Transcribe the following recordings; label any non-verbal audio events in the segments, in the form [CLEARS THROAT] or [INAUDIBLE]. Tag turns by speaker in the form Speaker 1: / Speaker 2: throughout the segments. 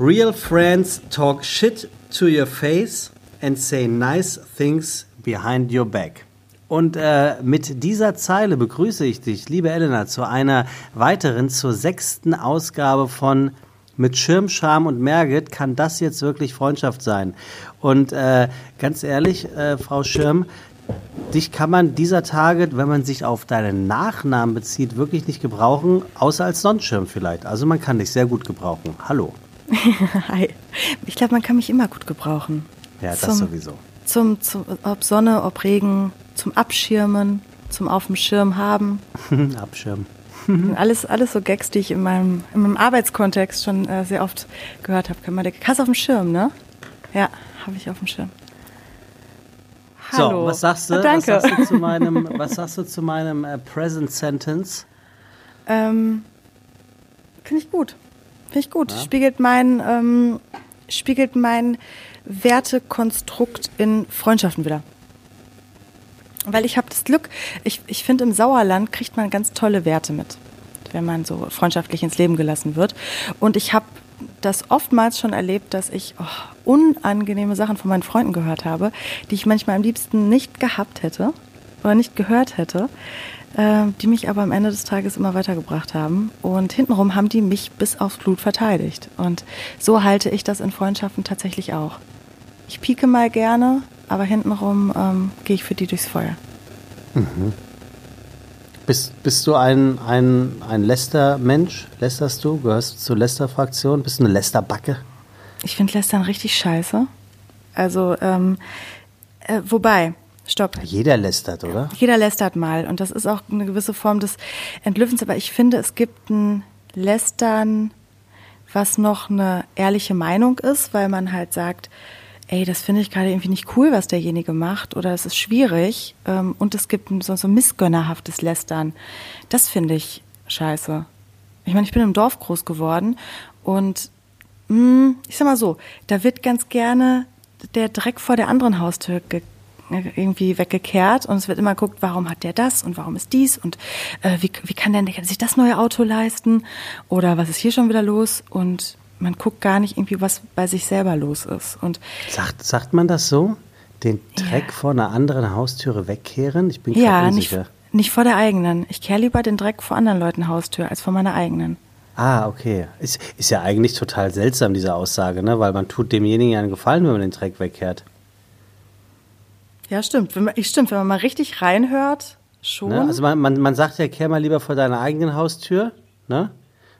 Speaker 1: Real friends talk shit to your face and say nice things behind your back. Und äh, mit dieser Zeile begrüße ich dich, liebe Elena, zu einer weiteren, zur sechsten Ausgabe von Mit Schirm, Scham und Merget kann das jetzt wirklich Freundschaft sein. Und äh, ganz ehrlich, äh, Frau Schirm, dich kann man dieser Tage, wenn man sich auf deinen Nachnamen bezieht, wirklich nicht gebrauchen, außer als Sonnenschirm vielleicht. Also man kann dich sehr gut gebrauchen. Hallo. [LAUGHS]
Speaker 2: Hi. Ich glaube, man kann mich immer gut gebrauchen.
Speaker 1: Ja, das zum, sowieso.
Speaker 2: Zum, zum, ob Sonne, ob Regen, zum Abschirmen, zum auf dem Schirm haben. [LAUGHS]
Speaker 1: Abschirmen. [LAUGHS]
Speaker 2: alles, alles so Gags, die ich in meinem, in meinem Arbeitskontext schon äh, sehr oft gehört habe. Hast du auf dem Schirm, ne? Ja, habe ich auf dem Schirm.
Speaker 1: Hallo. So, was sagst du?
Speaker 2: Ah, danke.
Speaker 1: Was sagst du zu meinem, was sagst du zu meinem äh, Present Sentence?
Speaker 2: Ähm, Finde ich gut. Finde ich gut. Ja. Spiegelt mein, ähm, spiegelt mein Wertekonstrukt in Freundschaften wieder. Weil ich habe das Glück, ich, ich finde, im Sauerland kriegt man ganz tolle Werte mit, wenn man so freundschaftlich ins Leben gelassen wird. Und ich habe das oftmals schon erlebt, dass ich oh, unangenehme Sachen von meinen Freunden gehört habe, die ich manchmal am liebsten nicht gehabt hätte oder nicht gehört hätte, äh, die mich aber am Ende des Tages immer weitergebracht haben. Und hintenrum haben die mich bis aufs Blut verteidigt. Und so halte ich das in Freundschaften tatsächlich auch. Ich pieke mal gerne, aber hintenrum ähm, gehe ich für die durchs Feuer.
Speaker 1: Mhm. Bist, bist du ein, ein, ein Lester-Mensch? Lästerst du? Gehörst du zur Lester-Fraktion? Bist du eine Lester-Backe?
Speaker 2: Ich finde Lästern richtig scheiße. Also, ähm, äh, wobei, stopp.
Speaker 1: Jeder lästert, oder?
Speaker 2: Jeder lästert mal. Und das ist auch eine gewisse Form des Entlüftens. Aber ich finde, es gibt ein Lästern, was noch eine ehrliche Meinung ist, weil man halt sagt, ey, das finde ich gerade irgendwie nicht cool, was derjenige macht oder es ist schwierig ähm, und es gibt so, so missgönnerhaftes Lästern. Das finde ich scheiße. Ich meine, ich bin im Dorf groß geworden und mh, hm, ich sag mal so, da wird ganz gerne der Dreck vor der anderen Haustür ge irgendwie weggekehrt und es wird immer geguckt, warum hat der das und warum ist dies und äh, wie, wie kann der sich das neue Auto leisten oder was ist hier schon wieder los und man guckt gar nicht irgendwie, was bei sich selber los ist. Und
Speaker 1: sagt, sagt man das so? Den Dreck ja. vor einer anderen Haustüre wegkehren? Ich bin
Speaker 2: ja,
Speaker 1: unsicher.
Speaker 2: Nicht, nicht vor der eigenen. Ich kehre lieber den Dreck vor anderen Leuten Haustür als vor meiner eigenen.
Speaker 1: Ah, okay. Ist, ist ja eigentlich total seltsam, diese Aussage, ne? weil man tut demjenigen ja einen Gefallen, wenn man den Dreck wegkehrt.
Speaker 2: Ja, stimmt. Wenn man, stimmt, wenn man mal richtig reinhört, schon.
Speaker 1: Ne? Also man, man, man sagt ja, kehr mal lieber vor deiner eigenen Haustür, ne?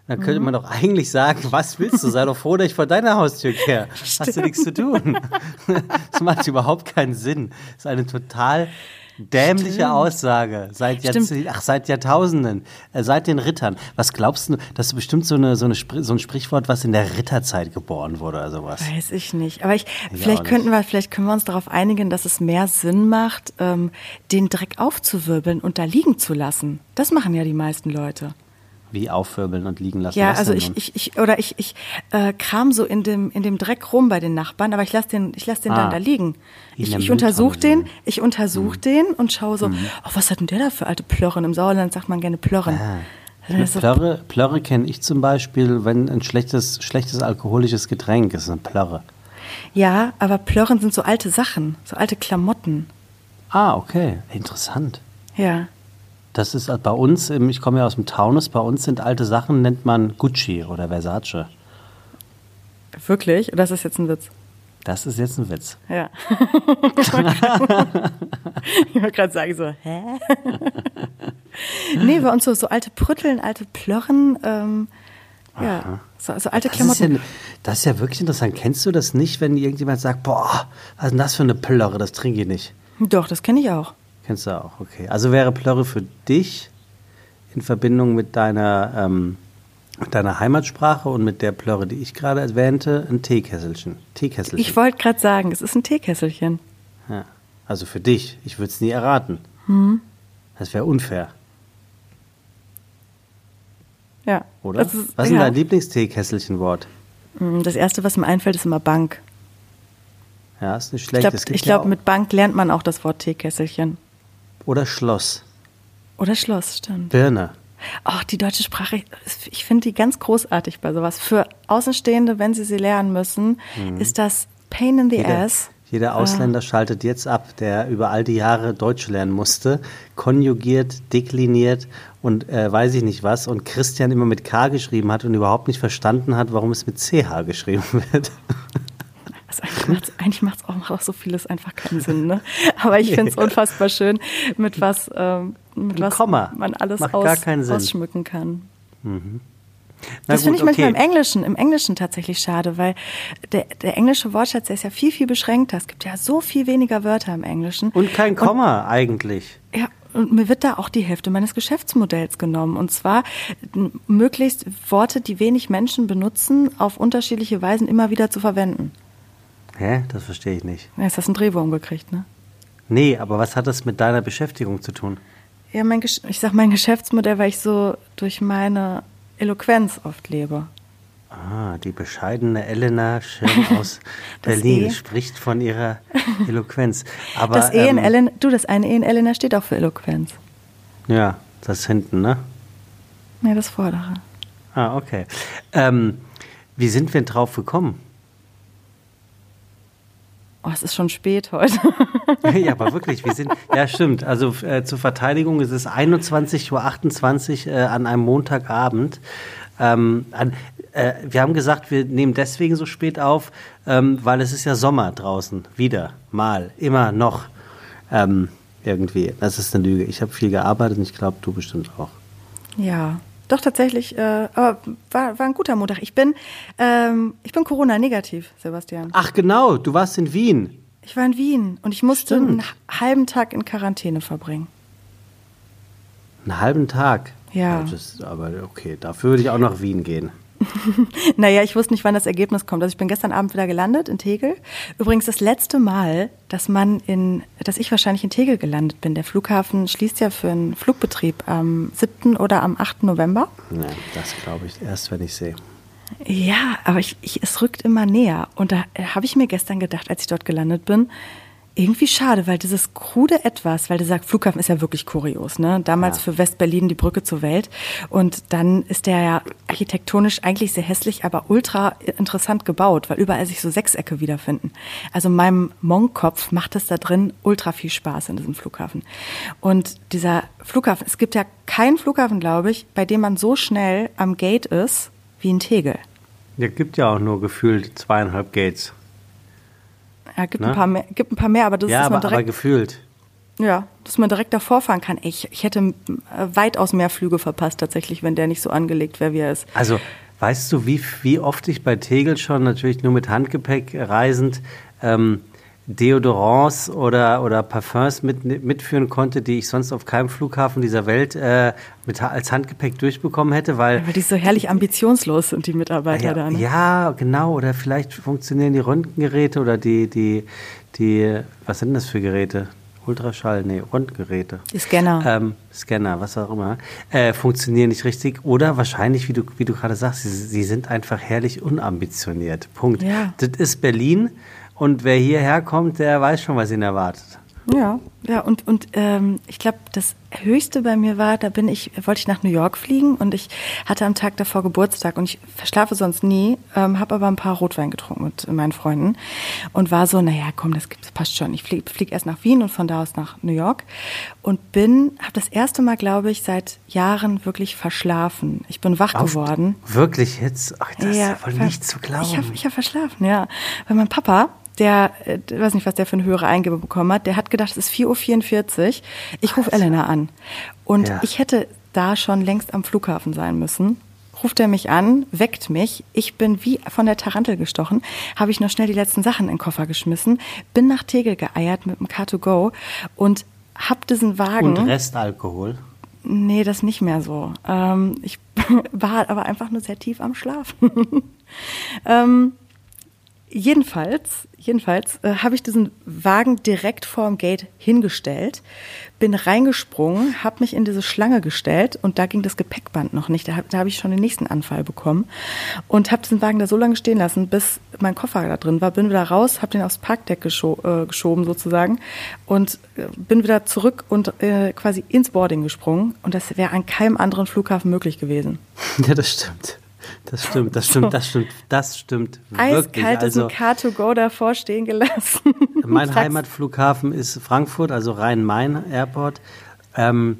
Speaker 1: Dann könnte mhm. man doch eigentlich sagen, was willst du? Sei doch froh, dass ich vor deiner Haustür kehre. [LAUGHS] Hast du nichts zu tun. [LAUGHS] Das macht überhaupt keinen Sinn. Das ist eine total dämliche Stimmt. Aussage. Seit, ach, seit Jahrtausenden, äh, seit den Rittern. Was glaubst du, das ist bestimmt so, eine, so, eine, so ein Sprichwort, was in der Ritterzeit geboren wurde oder sowas?
Speaker 2: Weiß ich nicht. Aber ich, ich vielleicht könnten wir, vielleicht können wir uns darauf einigen, dass es mehr Sinn macht, ähm, den Dreck aufzuwirbeln und da liegen zu lassen. Das machen ja die meisten Leute.
Speaker 1: Wie aufwirbeln und liegen lassen?
Speaker 2: Ja, also ich, ich, ich, oder ich, ich äh, kram so in dem, in dem Dreck rum bei den Nachbarn, aber ich lasse den, ich lass den ah, dann da liegen. Ich, ich untersuche den, ich untersuche mhm. den und schaue so, mhm. oh, was hat denn der da für alte Plörren? Im Sauerland sagt man gerne Plörren. Ah.
Speaker 1: Plörre, Plörre kenne ich zum Beispiel, wenn ein schlechtes, schlechtes alkoholisches Getränk ist, eine Plörre.
Speaker 2: Ja, aber Plörren sind so alte Sachen, so alte Klamotten.
Speaker 1: Ah, okay. Interessant.
Speaker 2: Ja.
Speaker 1: Das ist bei uns, ich komme ja aus dem Taunus, bei uns sind alte Sachen, nennt man Gucci oder Versace.
Speaker 2: Wirklich? Oder ist das jetzt ein Witz?
Speaker 1: Das ist jetzt ein Witz.
Speaker 2: Ja. [LAUGHS] ich wollte gerade sagen so, hä? nee, bei uns so, so alte Prütteln, alte Plörren, ähm, ja, so, so alte
Speaker 1: das
Speaker 2: Klamotten.
Speaker 1: Ist ja, das ist ja wirklich interessant. Kennst du das nicht, wenn irgendjemand sagt, boah, was ist denn das für eine Plörre, das trinke ich nicht?
Speaker 2: Doch, das kenne ich auch.
Speaker 1: Kennst du auch, okay. Also wäre Plörre für dich in Verbindung mit deiner, ähm, mit deiner Heimatsprache und mit der Plörre, die ich gerade erwähnte, ein Teekesselchen. Teekesselchen.
Speaker 2: Ich wollte gerade sagen, es ist ein Teekesselchen.
Speaker 1: Ja. Also für dich. Ich würde es nie erraten.
Speaker 2: Hm.
Speaker 1: Das wäre unfair.
Speaker 2: Ja.
Speaker 1: Oder? Ist, was ist ja. dein Lieblingsteekesselchen-Wort?
Speaker 2: Hm, das erste, was mir einfällt, ist immer Bank.
Speaker 1: Ja, ist nicht schlecht.
Speaker 2: Ich glaube, glaub, mit Bank lernt man auch das Wort Teekesselchen.
Speaker 1: Oder Schloss.
Speaker 2: Oder Schloss, stimmt.
Speaker 1: Birne.
Speaker 2: Oh, die deutsche Sprache, ich finde die ganz großartig bei sowas. Für Außenstehende, wenn sie sie lernen müssen, ist das Pain in the
Speaker 1: Jeder,
Speaker 2: ass.
Speaker 1: jeder Ausländer schaltet jetzt ab, der über all die Jahre Deutsch lernen musste, konjugiert, dekliniert und äh, weiß ich nicht was und Christian immer mit K geschrieben hat und überhaupt nicht verstanden hat, warum es mit CH geschrieben [LAUGHS] wird.
Speaker 2: Also eigentlich macht's, [LAUGHS] eigentlich macht's auch, macht auch so vieles einfach keinen Sinn, ne? Aber ich finde es unfassbar schön, mit was, ähm, mit
Speaker 1: Ein
Speaker 2: was
Speaker 1: Komma.
Speaker 2: man alles
Speaker 1: Macht
Speaker 2: aus, ausschmücken kann.
Speaker 1: Na
Speaker 2: Das finde ich manchmal im
Speaker 1: okay.
Speaker 2: Englischen, im Englischen tatsächlich schade, weil der, der englische Wortschatz der ist ja viel, viel beschränkter. Es gibt ja so viel weniger Wörter im Englischen.
Speaker 1: Und kein Komma eigentlich.
Speaker 2: Ja, und mir wird da auch die Hälfte meines Geschäftsmodells genommen. Und zwar möglichst Worte, die wenig Menschen benutzen, auf unterschiedliche Weisen immer wieder zu verwenden.
Speaker 1: Hä? Das verstehe ich nicht.
Speaker 2: Ja, Jetzt hast du einen Drehwurm gekriegt, ne?
Speaker 1: Nee, aber was hat das mit deiner Beschäftigung zu tun?
Speaker 2: Ja, mein, Gesch- ich sag mein Geschäftsmodell, weil ich so durch meine Eloquenz oft lebe.
Speaker 1: Ah, die bescheidene Elena Schirm [LAUGHS] aus Berlin
Speaker 2: E.
Speaker 1: spricht von ihrer Eloquenz. Aber,
Speaker 2: das E in
Speaker 1: ähm,
Speaker 2: Ellen, du, das eine E in Elena steht auch für Eloquenz.
Speaker 1: Ja, das hinten, ne?
Speaker 2: Nee, das vordere.
Speaker 1: Ah, okay. Ähm, wie sind wir denn drauf gekommen?
Speaker 2: Oh, es ist schon spät heute. [LAUGHS]
Speaker 1: ja, aber wirklich, wir sind, ja stimmt, also äh, zur Verteidigung, es ist 21.28 Uhr äh, an einem Montagabend. Ähm, an, äh, wir haben gesagt, wir nehmen deswegen so spät auf, ähm, weil es ist ja Sommer draußen, wieder, mal, immer noch ähm, irgendwie. Das ist eine Lüge. Ich habe viel gearbeitet und ich glaube, du bestimmt auch.
Speaker 2: Ja, doch tatsächlich, äh, aber war, war ein guter Montag. Ich bin, ähm, ich bin Corona-negativ, Sebastian.
Speaker 1: Ach genau, du warst in Wien.
Speaker 2: Ich war in Wien und ich musste
Speaker 1: Stimmt.
Speaker 2: einen halben Tag in Quarantäne verbringen.
Speaker 1: Einen halben Tag.
Speaker 2: Ja.
Speaker 1: Das ist, aber okay, dafür würde ich auch nach Wien gehen. [LAUGHS]
Speaker 2: Naja, ich wusste nicht, wann das Ergebnis kommt. Also ich bin gestern Abend wieder gelandet in Tegel. Übrigens das letzte Mal, dass man in, dass ich wahrscheinlich in Tegel gelandet bin. Der Flughafen schließt ja für einen Flugbetrieb am 7. oder am 8. November.
Speaker 1: Ja, das glaube ich erst, wenn ich sehe.
Speaker 2: Ja, aber ich, ich, es rückt immer näher. Und da äh, habe ich mir gestern gedacht, als ich dort gelandet bin, irgendwie schade, weil dieses krude Etwas, weil dieser Flughafen ist ja wirklich kurios, ne? Damals
Speaker 1: Ja.
Speaker 2: für West-Berlin die Brücke zur Welt. Und dann ist der ja architektonisch eigentlich sehr hässlich, aber ultra interessant gebaut, weil überall sich so Sechsecke wiederfinden. Also meinem Monkkopf macht es da drin ultra viel Spaß in diesem Flughafen. Und dieser Flughafen, es gibt ja keinen Flughafen, glaube ich, bei dem man so schnell am Gate ist wie in Tegel.
Speaker 1: Ja, gibt ja auch nur gefühlt zweieinhalb Gates.
Speaker 2: Ja, gibt,
Speaker 1: Ne?
Speaker 2: ein paar mehr, gibt ein paar mehr, aber das
Speaker 1: ja,
Speaker 2: ist, man
Speaker 1: aber, aber
Speaker 2: direkt,
Speaker 1: gefühlt.
Speaker 2: ja, dass man direkt davor fahren kann. Ich, ich hätte äh, weitaus mehr Flüge verpasst tatsächlich, wenn der nicht so angelegt wäre, wie er ist.
Speaker 1: Also, weißt du, wie, wie oft ich bei Tegel schon, natürlich nur mit Handgepäck reisend, ähm, Deodorants oder, oder Parfums mit, mitführen konnte, die ich sonst auf keinem Flughafen dieser Welt äh, mit, als Handgepäck durchbekommen hätte, weil
Speaker 2: Weil die so herrlich ambitionslos sind, die Mitarbeiter
Speaker 1: ja,
Speaker 2: da. Ne?
Speaker 1: ja, genau. Oder vielleicht funktionieren die Röntgengeräte oder die, die, die, was sind das für Geräte? Ultraschall, nee, Röntgengeräte.
Speaker 2: Die Scanner.
Speaker 1: Ähm, Scanner, was auch immer, äh, funktionieren nicht richtig. Oder wahrscheinlich, wie du, wie du gerade sagst, sie, sie sind einfach herrlich unambitioniert. Punkt.
Speaker 2: Ja.
Speaker 1: Das ist Berlin und wer hierher kommt, der weiß schon, was ihn erwartet.
Speaker 2: Ja, ja, und, und ähm, ich glaube, das Höchste bei mir war, da bin ich, wollte ich nach New York fliegen und ich hatte am Tag davor Geburtstag und ich verschlafe sonst nie, ähm, habe aber ein paar Rotwein getrunken mit meinen Freunden und war so, naja, komm, das, passt schon. Ich fliege flieg erst nach Wien und von da aus nach New York und bin, habe das erste Mal, glaube ich, seit Jahren wirklich verschlafen. Ich bin wach
Speaker 1: Auf-
Speaker 2: geworden.
Speaker 1: Wirklich jetzt? Ach, das ist voll nicht zu glauben.
Speaker 2: Ich habe ich hab verschlafen, ja. Weil mein Papa, der, äh, ich weiß nicht, was der für eine höhere Eingabe bekommen hat, der hat gedacht, es ist 4.44 Uhr. Ich rufe Elena an. Und
Speaker 1: Ja.
Speaker 2: ich hätte da schon längst am Flughafen sein müssen. Ruft er mich an, weckt mich. Ich bin wie von der Tarantel gestochen. Habe ich noch schnell die letzten Sachen in den Koffer geschmissen, bin nach Tegel geeiert mit dem Car2Go und hab diesen Wagen.
Speaker 1: Und Restalkohol.
Speaker 2: Nee, das nicht mehr so. Ähm, ich [LAUGHS] war aber einfach nur sehr tief am Schlafen. [LAUGHS] ähm, Jedenfalls, jedenfalls äh, habe ich diesen Wagen direkt vorm Gate hingestellt, bin reingesprungen, habe mich in diese Schlange gestellt und da ging das Gepäckband noch nicht. Da habe hab ich schon den nächsten Anfall bekommen und habe diesen Wagen da so lange stehen lassen, bis mein Koffer da drin war. Bin wieder raus, habe den aufs Parkdeck gescho äh, geschoben sozusagen und äh, bin wieder zurück und äh, quasi ins Boarding gesprungen. Und das wäre an keinem anderen Flughafen möglich gewesen. [LAUGHS]
Speaker 1: Ja, das stimmt. Das stimmt, das stimmt, das stimmt, das stimmt wirklich.
Speaker 2: Eiskalt
Speaker 1: also,
Speaker 2: ist ein Car2Go davor stehen gelassen. [LAUGHS]
Speaker 1: Mein. Heimatflughafen ist Frankfurt, also Rhein-Main-Airport. Ähm,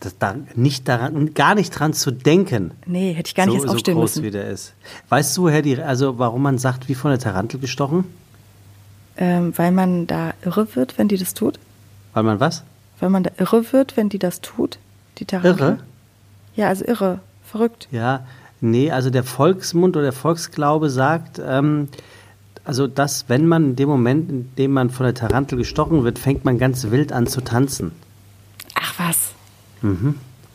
Speaker 1: das da nicht daran, gar nicht dran zu denken.
Speaker 2: Nee, hätte ich gar nicht
Speaker 1: so,
Speaker 2: erst aufstehen
Speaker 1: so groß
Speaker 2: müssen.
Speaker 1: wie der ist. Weißt du, Herr, die, also warum man sagt, wie von der Tarantel gestochen?
Speaker 2: Ähm, weil man da irre wird, wenn die das tut?
Speaker 1: Weil man was?
Speaker 2: Weil man da irre wird, wenn die das tut? Die Tarantel?
Speaker 1: Irre?
Speaker 2: Ja, also irre. Verrückt.
Speaker 1: Ja, nee, also der Volksmund oder der Volksglaube sagt, ähm, also dass, wenn man in dem Moment, in dem man von der Tarantel gestochen wird, fängt man ganz wild an zu tanzen.
Speaker 2: Ach was.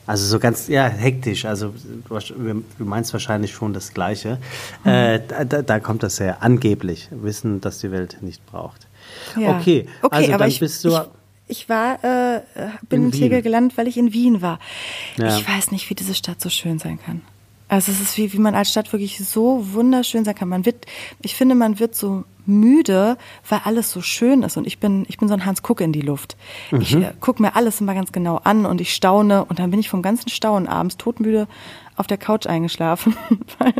Speaker 1: Also so ganz, ja, hektisch. Also du meinst wahrscheinlich schon das Gleiche. Äh, da, da, kommt das her. Angeblich. Wissen, dass die Welt nicht braucht.
Speaker 2: Ja.
Speaker 1: Okay,
Speaker 2: okay
Speaker 1: also
Speaker 2: aber
Speaker 1: dann
Speaker 2: ich,
Speaker 1: bist du...
Speaker 2: Ich, ich war, äh, bin
Speaker 1: In
Speaker 2: in Tegel gelandet, weil ich in Wien war.
Speaker 1: Ja.
Speaker 2: Ich weiß nicht, wie diese Stadt so schön sein kann. Also es ist wie, wie man als Stadt wirklich so wunderschön sein kann. Man wird, ich finde, man wird so müde, weil alles so schön ist. Und ich bin, ich bin so ein Hans Kuck in die Luft. Ich
Speaker 1: Mhm.
Speaker 2: äh, gucke mir alles immer ganz genau an und ich staune und dann bin ich vom ganzen Staunen abends todmüde auf der Couch eingeschlafen, [LAUGHS] weil,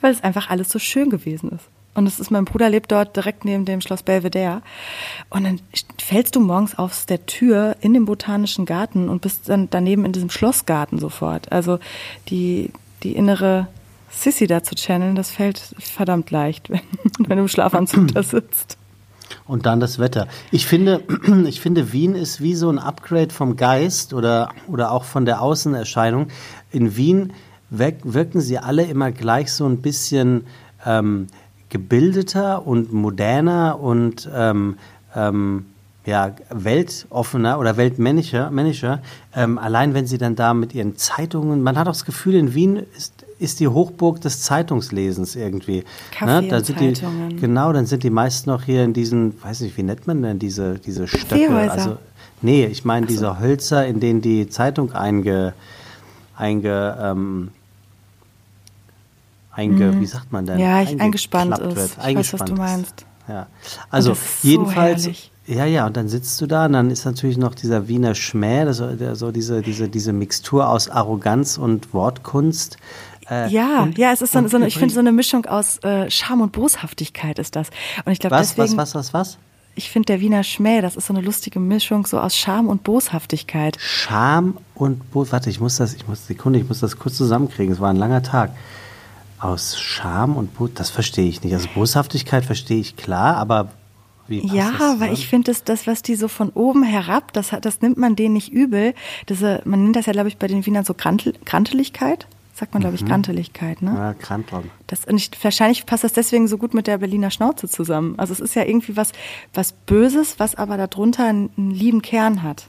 Speaker 2: weil es einfach alles so schön gewesen ist. Und es ist, mein Bruder lebt dort direkt neben dem Schloss Belvedere. Und dann fällst du morgens aus der Tür in den botanischen Garten und bist dann daneben in diesem Schlossgarten sofort. Also die, die innere Sissy da zu channeln, das fällt verdammt leicht, [LAUGHS] wenn, wenn du im Schlafanzug da sitzt.
Speaker 1: Und dann das Wetter. Ich finde, [CLEARS THROAT] ich finde, Wien ist wie so ein Upgrade vom Geist oder, oder auch von der Außenerscheinung. In Wien wirk- wirken sie alle immer gleich so ein bisschen ähm, gebildeter und moderner und ähm, ähm, ja, weltoffener oder weltmännischer. Männischer. Ähm, allein wenn sie dann da mit ihren Zeitungen, man hat auch das Gefühl, in Wien ist, ist die Hochburg des Zeitungslesens irgendwie.
Speaker 2: Kaffee
Speaker 1: da
Speaker 2: und
Speaker 1: sind die,
Speaker 2: Zeitungen.
Speaker 1: Genau, dann sind die meisten noch hier in diesen, weiß nicht, wie nennt man denn diese, diese Stöcke? Also, nee, ich meine diese Hölzer, in denen die Zeitung einge, einge, ähm, einge, wie sagt man denn?
Speaker 2: Mhm. Ja, eingespannt ist. Ich weiß,
Speaker 1: eingespannt
Speaker 2: was du meinst.
Speaker 1: Ja, also
Speaker 2: so
Speaker 1: jedenfalls,
Speaker 2: herrlich.
Speaker 1: Ja, ja, und dann sitzt du da und dann ist natürlich noch dieser Wiener Schmäh, das, so diese, diese, diese Mixtur aus Arroganz und Wortkunst. Äh,
Speaker 2: Ja,
Speaker 1: und-
Speaker 2: ja, es ist so, so eine, ich finde so eine Mischung aus äh, Scham und Boshaftigkeit ist das. Und ich glaube
Speaker 1: Was,
Speaker 2: deswegen,
Speaker 1: was, was, was, was?
Speaker 2: ich finde der Wiener Schmäh, das ist so eine lustige Mischung so aus Scham und Boshaftigkeit.
Speaker 1: Scham und Bos. Warte, ich muss das, ich muss Sekunde, ich muss das kurz zusammenkriegen. Es war ein langer Tag. Aus Scham und Bos, das verstehe ich nicht. Also Boshaftigkeit verstehe ich klar, aber
Speaker 2: Ja,
Speaker 1: das
Speaker 2: weil ich finde, das, das, was die so von oben herab, das, das nimmt man denen nicht übel. Diese, man nennt das ja, glaube ich, bei den Wienern so Grantel, Granteligkeit. Sagt man, glaube ich, Granteligkeit, ne?
Speaker 1: Ja, Krantlon.
Speaker 2: Das, und ich, wahrscheinlich passt das deswegen so gut mit der Berliner Schnauze zusammen. Also es ist ja irgendwie was, was Böses, was aber darunter einen, einen lieben Kern hat.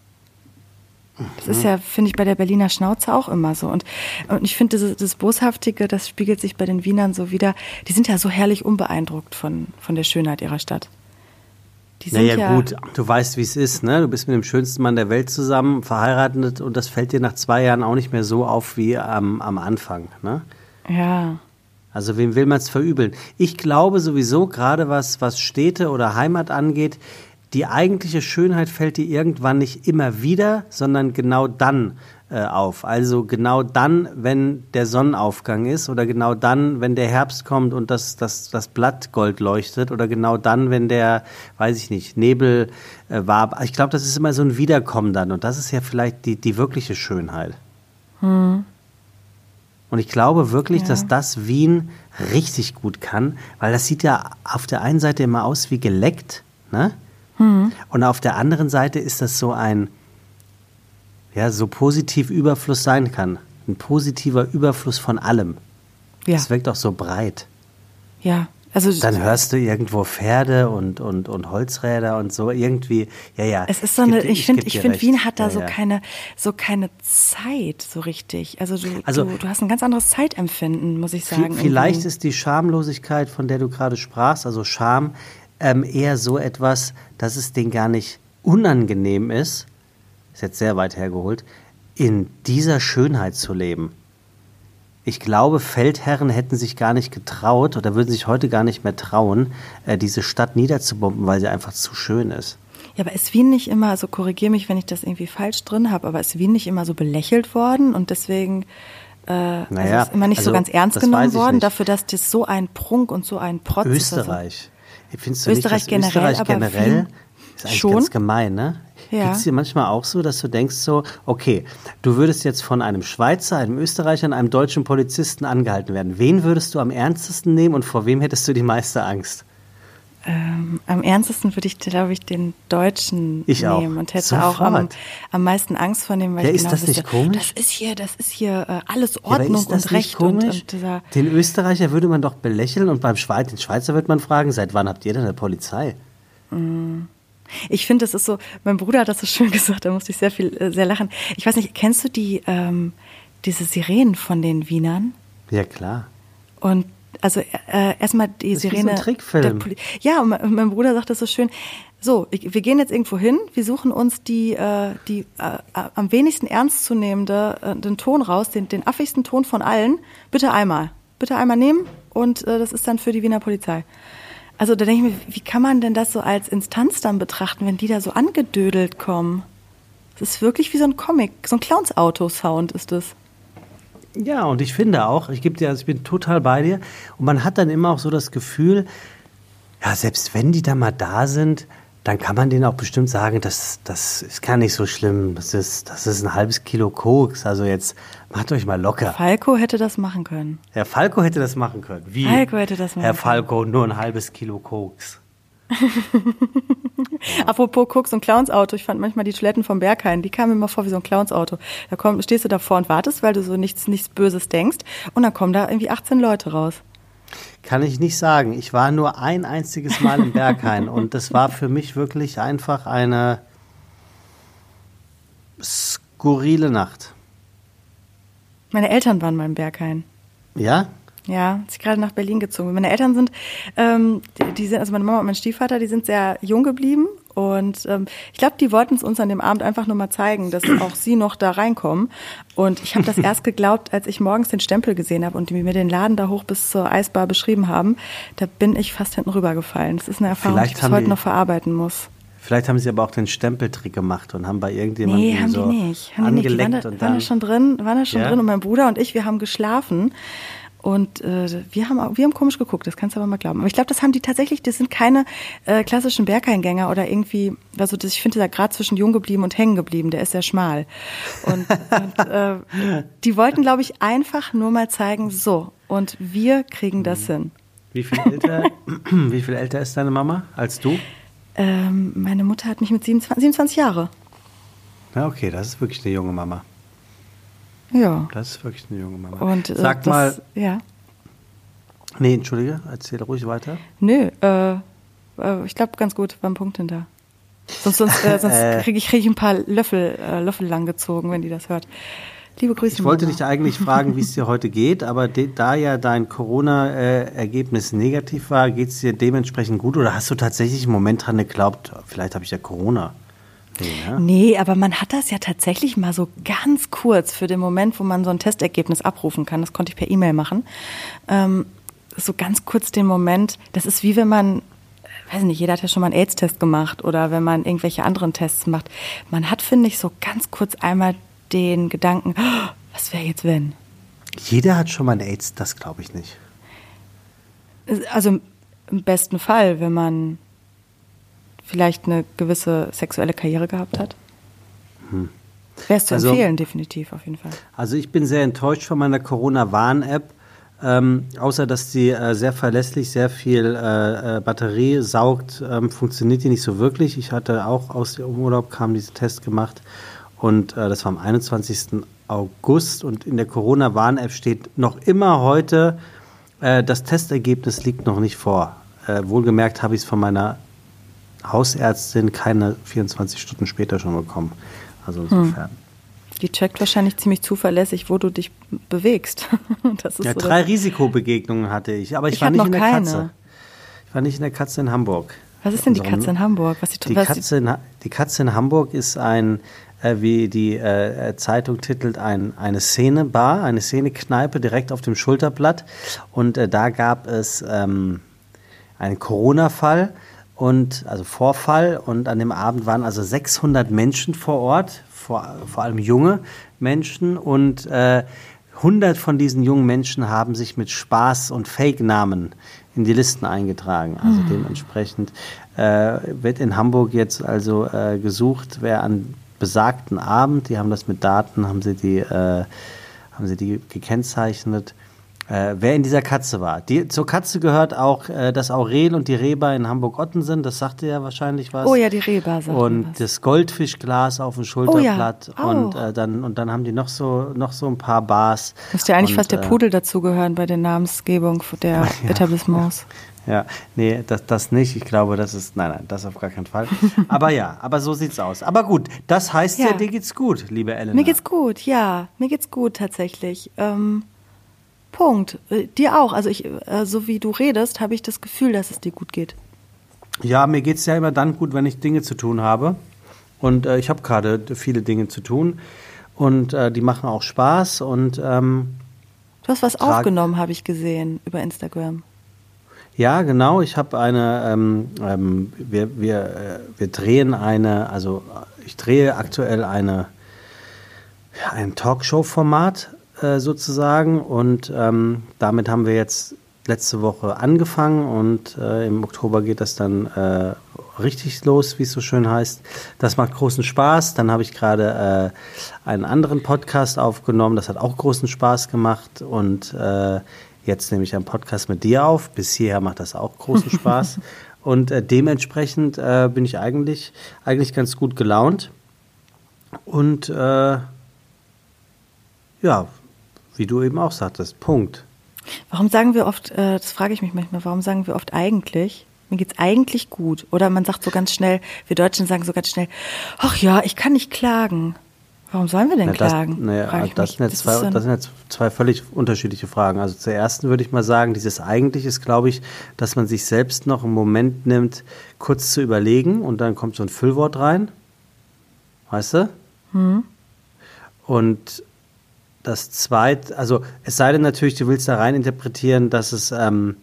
Speaker 2: Das ist ja, finde ich, bei der Berliner Schnauze auch immer so. Und, und ich finde, dieses, das Boshaftige, das spiegelt sich bei den Wienern so wieder. Die sind ja so herrlich unbeeindruckt von, von der Schönheit ihrer Stadt. Die
Speaker 1: Naja,
Speaker 2: ja,
Speaker 1: gut, du weißt, wie es ist, ne? Du bist mit dem schönsten Mann der Welt zusammen, verheiratet und das fällt dir nach zwei Jahren auch nicht mehr so auf wie am, am Anfang, ne?
Speaker 2: Ja.
Speaker 1: Also wem will man es verübeln? Ich glaube sowieso, gerade was, was Städte oder Heimat angeht, die eigentliche Schönheit fällt dir irgendwann nicht immer wieder, sondern genau dann äh, auf. Also genau dann, wenn der Sonnenaufgang ist oder genau dann, wenn der Herbst kommt und das, das, das Blatt gold leuchtet oder genau dann, wenn der, weiß ich nicht, Nebel äh, war. Ich glaube, das ist immer so ein Wiederkommen dann und das ist ja vielleicht die, die wirkliche Schönheit. Und ich glaube wirklich,
Speaker 2: Ja.
Speaker 1: dass das Wien richtig gut kann, weil das sieht ja auf der einen Seite immer aus wie geleckt, ne? Und auf der anderen Seite ist das so ein, ja, so positiv Überfluss sein kann. Ein positiver Überfluss von allem.
Speaker 2: Ja.
Speaker 1: Es wirkt auch so breit.
Speaker 2: Ja, Also
Speaker 1: Dann hörst du irgendwo Pferde und, und, und Holzräder und so irgendwie. Ja, ja.
Speaker 2: Es ist so eine, ich finde, ich finde,
Speaker 1: recht.
Speaker 2: Wien hat da
Speaker 1: ja,
Speaker 2: so
Speaker 1: ja.
Speaker 2: keine, so keine Zeit so richtig. Also du,
Speaker 1: Also-
Speaker 2: du, du hast ein ganz anderes Zeitempfinden, muss ich sagen.
Speaker 1: Vielleicht
Speaker 2: irgendwie.
Speaker 1: ist die Schamlosigkeit, von der du gerade sprachst, also Scham, ähm, eher so etwas, dass es denen gar nicht unangenehm ist, ist jetzt sehr weit hergeholt, in dieser Schönheit zu leben. Ich glaube, Feldherren hätten sich gar nicht getraut oder würden sich heute gar nicht mehr trauen, äh, diese Stadt niederzubomben, weil sie einfach zu schön ist.
Speaker 2: Ja, aber ist Wien nicht immer, also korrigier mich, wenn ich das irgendwie falsch drin habe, aber ist Wien nicht immer so belächelt worden und deswegen äh,
Speaker 1: Naja,
Speaker 2: also ist immer nicht
Speaker 1: also
Speaker 2: so ganz ernst genommen worden,
Speaker 1: nicht.
Speaker 2: dafür, dass das so ein Prunk und so ein Protz ist. Also,
Speaker 1: Österreich. Findest du
Speaker 2: Österreich
Speaker 1: nicht,
Speaker 2: generell,
Speaker 1: Österreich
Speaker 2: aber
Speaker 1: generell ist eigentlich
Speaker 2: schon?
Speaker 1: ganz gemein, ne?
Speaker 2: Ja.
Speaker 1: Geht es dir manchmal auch so, dass du denkst so, okay, du würdest jetzt von einem Schweizer, einem Österreicher und einem deutschen Polizisten angehalten werden. Wen würdest du am ernstesten nehmen und vor wem hättest du die meiste Angst?
Speaker 2: ähm, am ernstesten würde ich, glaube ich, den Deutschen
Speaker 1: Ich
Speaker 2: nehmen und hätte auch am,
Speaker 1: Sofort.
Speaker 2: am meisten Angst vor dem, weil
Speaker 1: Ja,
Speaker 2: ich
Speaker 1: ist
Speaker 2: genau
Speaker 1: das nicht
Speaker 2: wüsste,
Speaker 1: komisch?
Speaker 2: das ist hier, das ist hier äh, alles
Speaker 1: Ja,
Speaker 2: Ordnung
Speaker 1: das
Speaker 2: und
Speaker 1: nicht
Speaker 2: Recht und,
Speaker 1: komisch?
Speaker 2: und dieser
Speaker 1: Den Österreicher würde man doch belächeln und beim Schweiz, den Schweizer wird man fragen, seit wann habt ihr denn eine Polizei?
Speaker 2: Ich finde, das ist so, mein Bruder hat das so schön [LAUGHS] gesagt, da musste ich sehr viel, äh, sehr lachen. Ich weiß nicht, kennst du die, ähm, diese Sirenen von den Wienern?
Speaker 1: Ja, klar.
Speaker 2: Und also äh, erstmal die
Speaker 1: Das ist wie so
Speaker 2: Sirene.
Speaker 1: ein Trickfilm.
Speaker 2: Ja, und mein, mein Bruder sagt das so schön. So, ich, wir gehen jetzt irgendwo hin, wir suchen uns die, äh, die äh, äh, am wenigsten ernstzunehmende äh, den Ton raus, den, den affigsten Ton von allen. Bitte einmal. Bitte einmal nehmen und äh, das ist dann für die Wiener Polizei. Also da denke ich mir, wie kann man denn das so als Instanz dann betrachten, wenn die da so angedödelt kommen? Das ist wirklich wie so ein Comic, so ein Clowns-Auto-Sound ist es.
Speaker 1: Ja, und ich finde auch, ich gebe dir, also ich bin total bei dir. Und man hat dann immer auch so das Gefühl, ja, selbst wenn die da mal da sind, dann kann man denen auch bestimmt sagen, das, das ist gar nicht so schlimm. Das ist, das ist ein halbes Kilo Koks. Also jetzt macht euch mal locker.
Speaker 2: Falco hätte das machen können.
Speaker 1: Herr Falco hätte das machen können. Wie?
Speaker 2: Falco hätte das machen
Speaker 1: Herr
Speaker 2: können.
Speaker 1: Falco, nur ein halbes Kilo Koks. [LAUGHS]
Speaker 2: Apropos Koks und Clowns-Auto, ich fand manchmal die Toiletten vom Berghain, die kamen mir immer vor wie so ein Clowns-Auto. Da komm, stehst du davor und wartest, weil du so nichts, nichts Böses denkst und dann kommen da irgendwie 18 Leute raus.
Speaker 1: Kann ich nicht sagen. Ich war nur ein einziges Mal im Berghain und das war für mich wirklich einfach eine skurrile Nacht.
Speaker 2: Meine Eltern waren mal im Berghain.
Speaker 1: Ja?
Speaker 2: Ja, als ich gerade nach Berlin gezogen bin. Meine Eltern sind, ähm, die, die sind, also meine Mama und mein Stiefvater, die sind sehr jung geblieben und ähm, ich glaube, die wollten es uns an dem Abend einfach nur mal zeigen, dass [CLEARS THROAT] auch sie noch da reinkommen. Und ich habe das [LAUGHS] erst geglaubt, als ich morgens den Stempel gesehen habe und die mir den Laden da hoch bis zur Eisbar beschrieben haben. Da bin ich fast hinten rübergefallen. Das ist eine Erfahrung,
Speaker 1: Vielleicht
Speaker 2: die ich bis heute
Speaker 1: die-
Speaker 2: noch verarbeiten muss.
Speaker 1: Vielleicht haben sie aber auch den Stempeltrick gemacht und haben bei irgendjemandem
Speaker 2: Nee, haben
Speaker 1: so
Speaker 2: die nicht. Haben die nicht. Die waren,
Speaker 1: und
Speaker 2: waren
Speaker 1: dann.
Speaker 2: da schon drin, waren da schon
Speaker 1: Ja?
Speaker 2: drin und mein Bruder und ich, wir haben geschlafen. Und äh, wir haben wir haben komisch geguckt, das kannst du aber mal glauben. Aber ich glaube, das haben die tatsächlich, das sind keine äh, klassischen Bergheingänger oder irgendwie, also das, ich finde da gerade zwischen jung geblieben und hängen geblieben, der ist sehr schmal. Und, und äh, die wollten, glaube ich, einfach nur mal zeigen, so, und wir kriegen das hin.
Speaker 1: Wie viel älter, [CLEARS THROAT] wie viel älter ist deine Mama als du?
Speaker 2: Ähm, meine Mutter hat mich mit 27, 27 Jahre.
Speaker 1: Na okay, das ist wirklich eine junge Mama.
Speaker 2: Ja.
Speaker 1: Das ist wirklich eine junge Mama.
Speaker 2: Und äh,
Speaker 1: Sag
Speaker 2: das,
Speaker 1: mal,
Speaker 2: ja.
Speaker 1: nee, entschuldige, erzähl ruhig weiter.
Speaker 2: Nö, äh, äh, ich glaube ganz gut, war ein Punkt hinter. Sonst, sonst, äh, sonst [LAUGHS]
Speaker 1: Äh.
Speaker 2: kriege ich, krieg ich ein paar Löffel, äh, Löffel lang gezogen, wenn die das hört. Liebe Grüße.
Speaker 1: Ich wollte
Speaker 2: Mama.
Speaker 1: dich eigentlich fragen, wie es dir heute geht, aber de, da ja dein Corona-Ergebnis negativ war, geht es dir dementsprechend gut oder hast du tatsächlich einen Moment dran geglaubt, vielleicht habe ich ja Corona? Nee, ne?
Speaker 2: Nee, aber man hat das ja tatsächlich mal so ganz kurz für den Moment, wo man so ein Testergebnis abrufen kann. Das konnte ich per E-Mail machen. Ähm, so ganz kurz den Moment, das ist wie wenn man, weiß nicht, jeder hat ja schon mal einen AIDS-Test gemacht oder wenn man irgendwelche anderen Tests macht. Man hat, finde ich, so ganz kurz einmal den Gedanken, "Oh, was wäre jetzt wenn?
Speaker 1: Jeder hat schon mal ein AIDS, das glaube ich nicht.
Speaker 2: Also im besten Fall, wenn man vielleicht eine gewisse sexuelle Karriere gehabt hat. Wäre es zu
Speaker 1: Also-
Speaker 2: empfehlen, definitiv, auf jeden Fall.
Speaker 1: Also ich bin sehr enttäuscht von meiner Corona-Warn-App. Ähm, außer dass die äh, sehr verlässlich sehr viel äh, äh, Batterie saugt, ähm, funktioniert die nicht so wirklich. Ich hatte auch aus dem Urlaub kam diesen Test gemacht und äh, das war am 21. August und in der Corona-Warn-App steht noch immer heute Äh, das Testergebnis liegt noch nicht vor. Äh, wohlgemerkt habe ich es von meiner Hausärztin keine 24 Stunden später schon bekommen. Also insofern. Hm.
Speaker 2: Die checkt wahrscheinlich ziemlich zuverlässig, wo du dich bewegst. [LAUGHS]
Speaker 1: ja, so drei Risikobegegnungen hatte ich, aber ich, ich war nicht in der keine. Katze. Ich war nicht in der Katze in Hamburg.
Speaker 2: Was ist denn die Katze in Hamburg? Was
Speaker 1: die, die, was Katze in, die Katze in Hamburg ist ein, äh, wie die äh, Zeitung titelt, ein, eine Szene-Bar, eine Szene-Kneipe direkt auf dem Schulterblatt. Und äh, da gab es ähm, einen Corona-Fall und also Vorfall und an dem Abend waren also 600 Menschen vor Ort, vor, vor allem junge Menschen und äh, 100 von diesen jungen Menschen haben sich mit Spaß und Fake-Namen in die Listen eingetragen. Also mhm. dementsprechend äh, wird in Hamburg jetzt also äh, gesucht, wer an besagten Abend, die haben das mit Daten, haben sie die, äh, haben sie die gekennzeichnet, äh, wer in dieser Katze war. Die, zur Katze gehört auch äh, das Aurel und die Reba in Hamburg-Ottensen, das sagte ja wahrscheinlich was.
Speaker 2: Oh ja, die Reba sagt
Speaker 1: Und was. das Goldfischglas auf dem Schulterblatt. Oh ja. und, äh, dann, und dann haben die noch so, noch so ein paar Bars.
Speaker 2: Müsste ja eigentlich und, fast der äh, Pudel dazugehören bei der Namensgebung der [LAUGHS] ja, Etablissements.
Speaker 1: Ja, nee, das, das nicht. Ich glaube, das ist, nein, nein, das auf gar keinen Fall. [LAUGHS] Aber ja, aber so sieht's aus. Aber gut, das heißt ja, ja dir geht's gut, liebe Elena.
Speaker 2: Mir geht's gut, ja, mir geht's gut tatsächlich. Ähm, Punkt. Äh, dir auch. Also ich, äh, so wie du redest, habe ich das Gefühl, dass es dir gut geht.
Speaker 1: Ja, mir geht es ja immer dann gut, wenn ich Dinge zu tun habe. Und äh, ich habe gerade viele Dinge zu tun. Und äh, die machen auch Spaß. Und ähm,
Speaker 2: du hast was aufgenommen, habe ich gesehen über Instagram.
Speaker 1: Ja, genau. Ich habe eine, ähm, ähm, wir, wir, äh, wir drehen eine, also ich drehe aktuell eine, ja, ein Talkshow-Format äh, sozusagen. Und ähm, damit haben wir jetzt letzte Woche angefangen und äh, im Oktober geht das dann äh, richtig los, wie es so schön heißt. Das macht großen Spaß. Dann habe ich gerade äh, einen anderen Podcast aufgenommen, das hat auch großen Spaß gemacht und äh, jetzt nehme ich einen Podcast mit dir auf. Bis hierher macht das auch großen [LAUGHS] Spaß und äh, dementsprechend äh, bin ich eigentlich eigentlich ganz gut gelaunt und äh, ja, wie du eben auch sagtest. Punkt.
Speaker 2: Warum sagen wir oft, äh, das frage ich mich manchmal, warum sagen wir oft eigentlich? Mir geht's eigentlich gut. Oder man sagt so ganz schnell, wir Deutschen sagen so ganz schnell, ach ja, ich kann nicht klagen. Warum sollen wir denn Na, das, klagen?
Speaker 1: Naja, das, sind jetzt zwei, das sind jetzt zwei völlig unterschiedliche Fragen. Also zur ersten würde ich mal sagen, dieses eigentlich ist, glaube ich, dass man sich selbst noch einen Moment nimmt, kurz zu überlegen und dann kommt so ein Füllwort rein. Weißt du? Hm. Und das zweite, also es sei denn natürlich, du willst da rein interpretieren, dass es, ähm,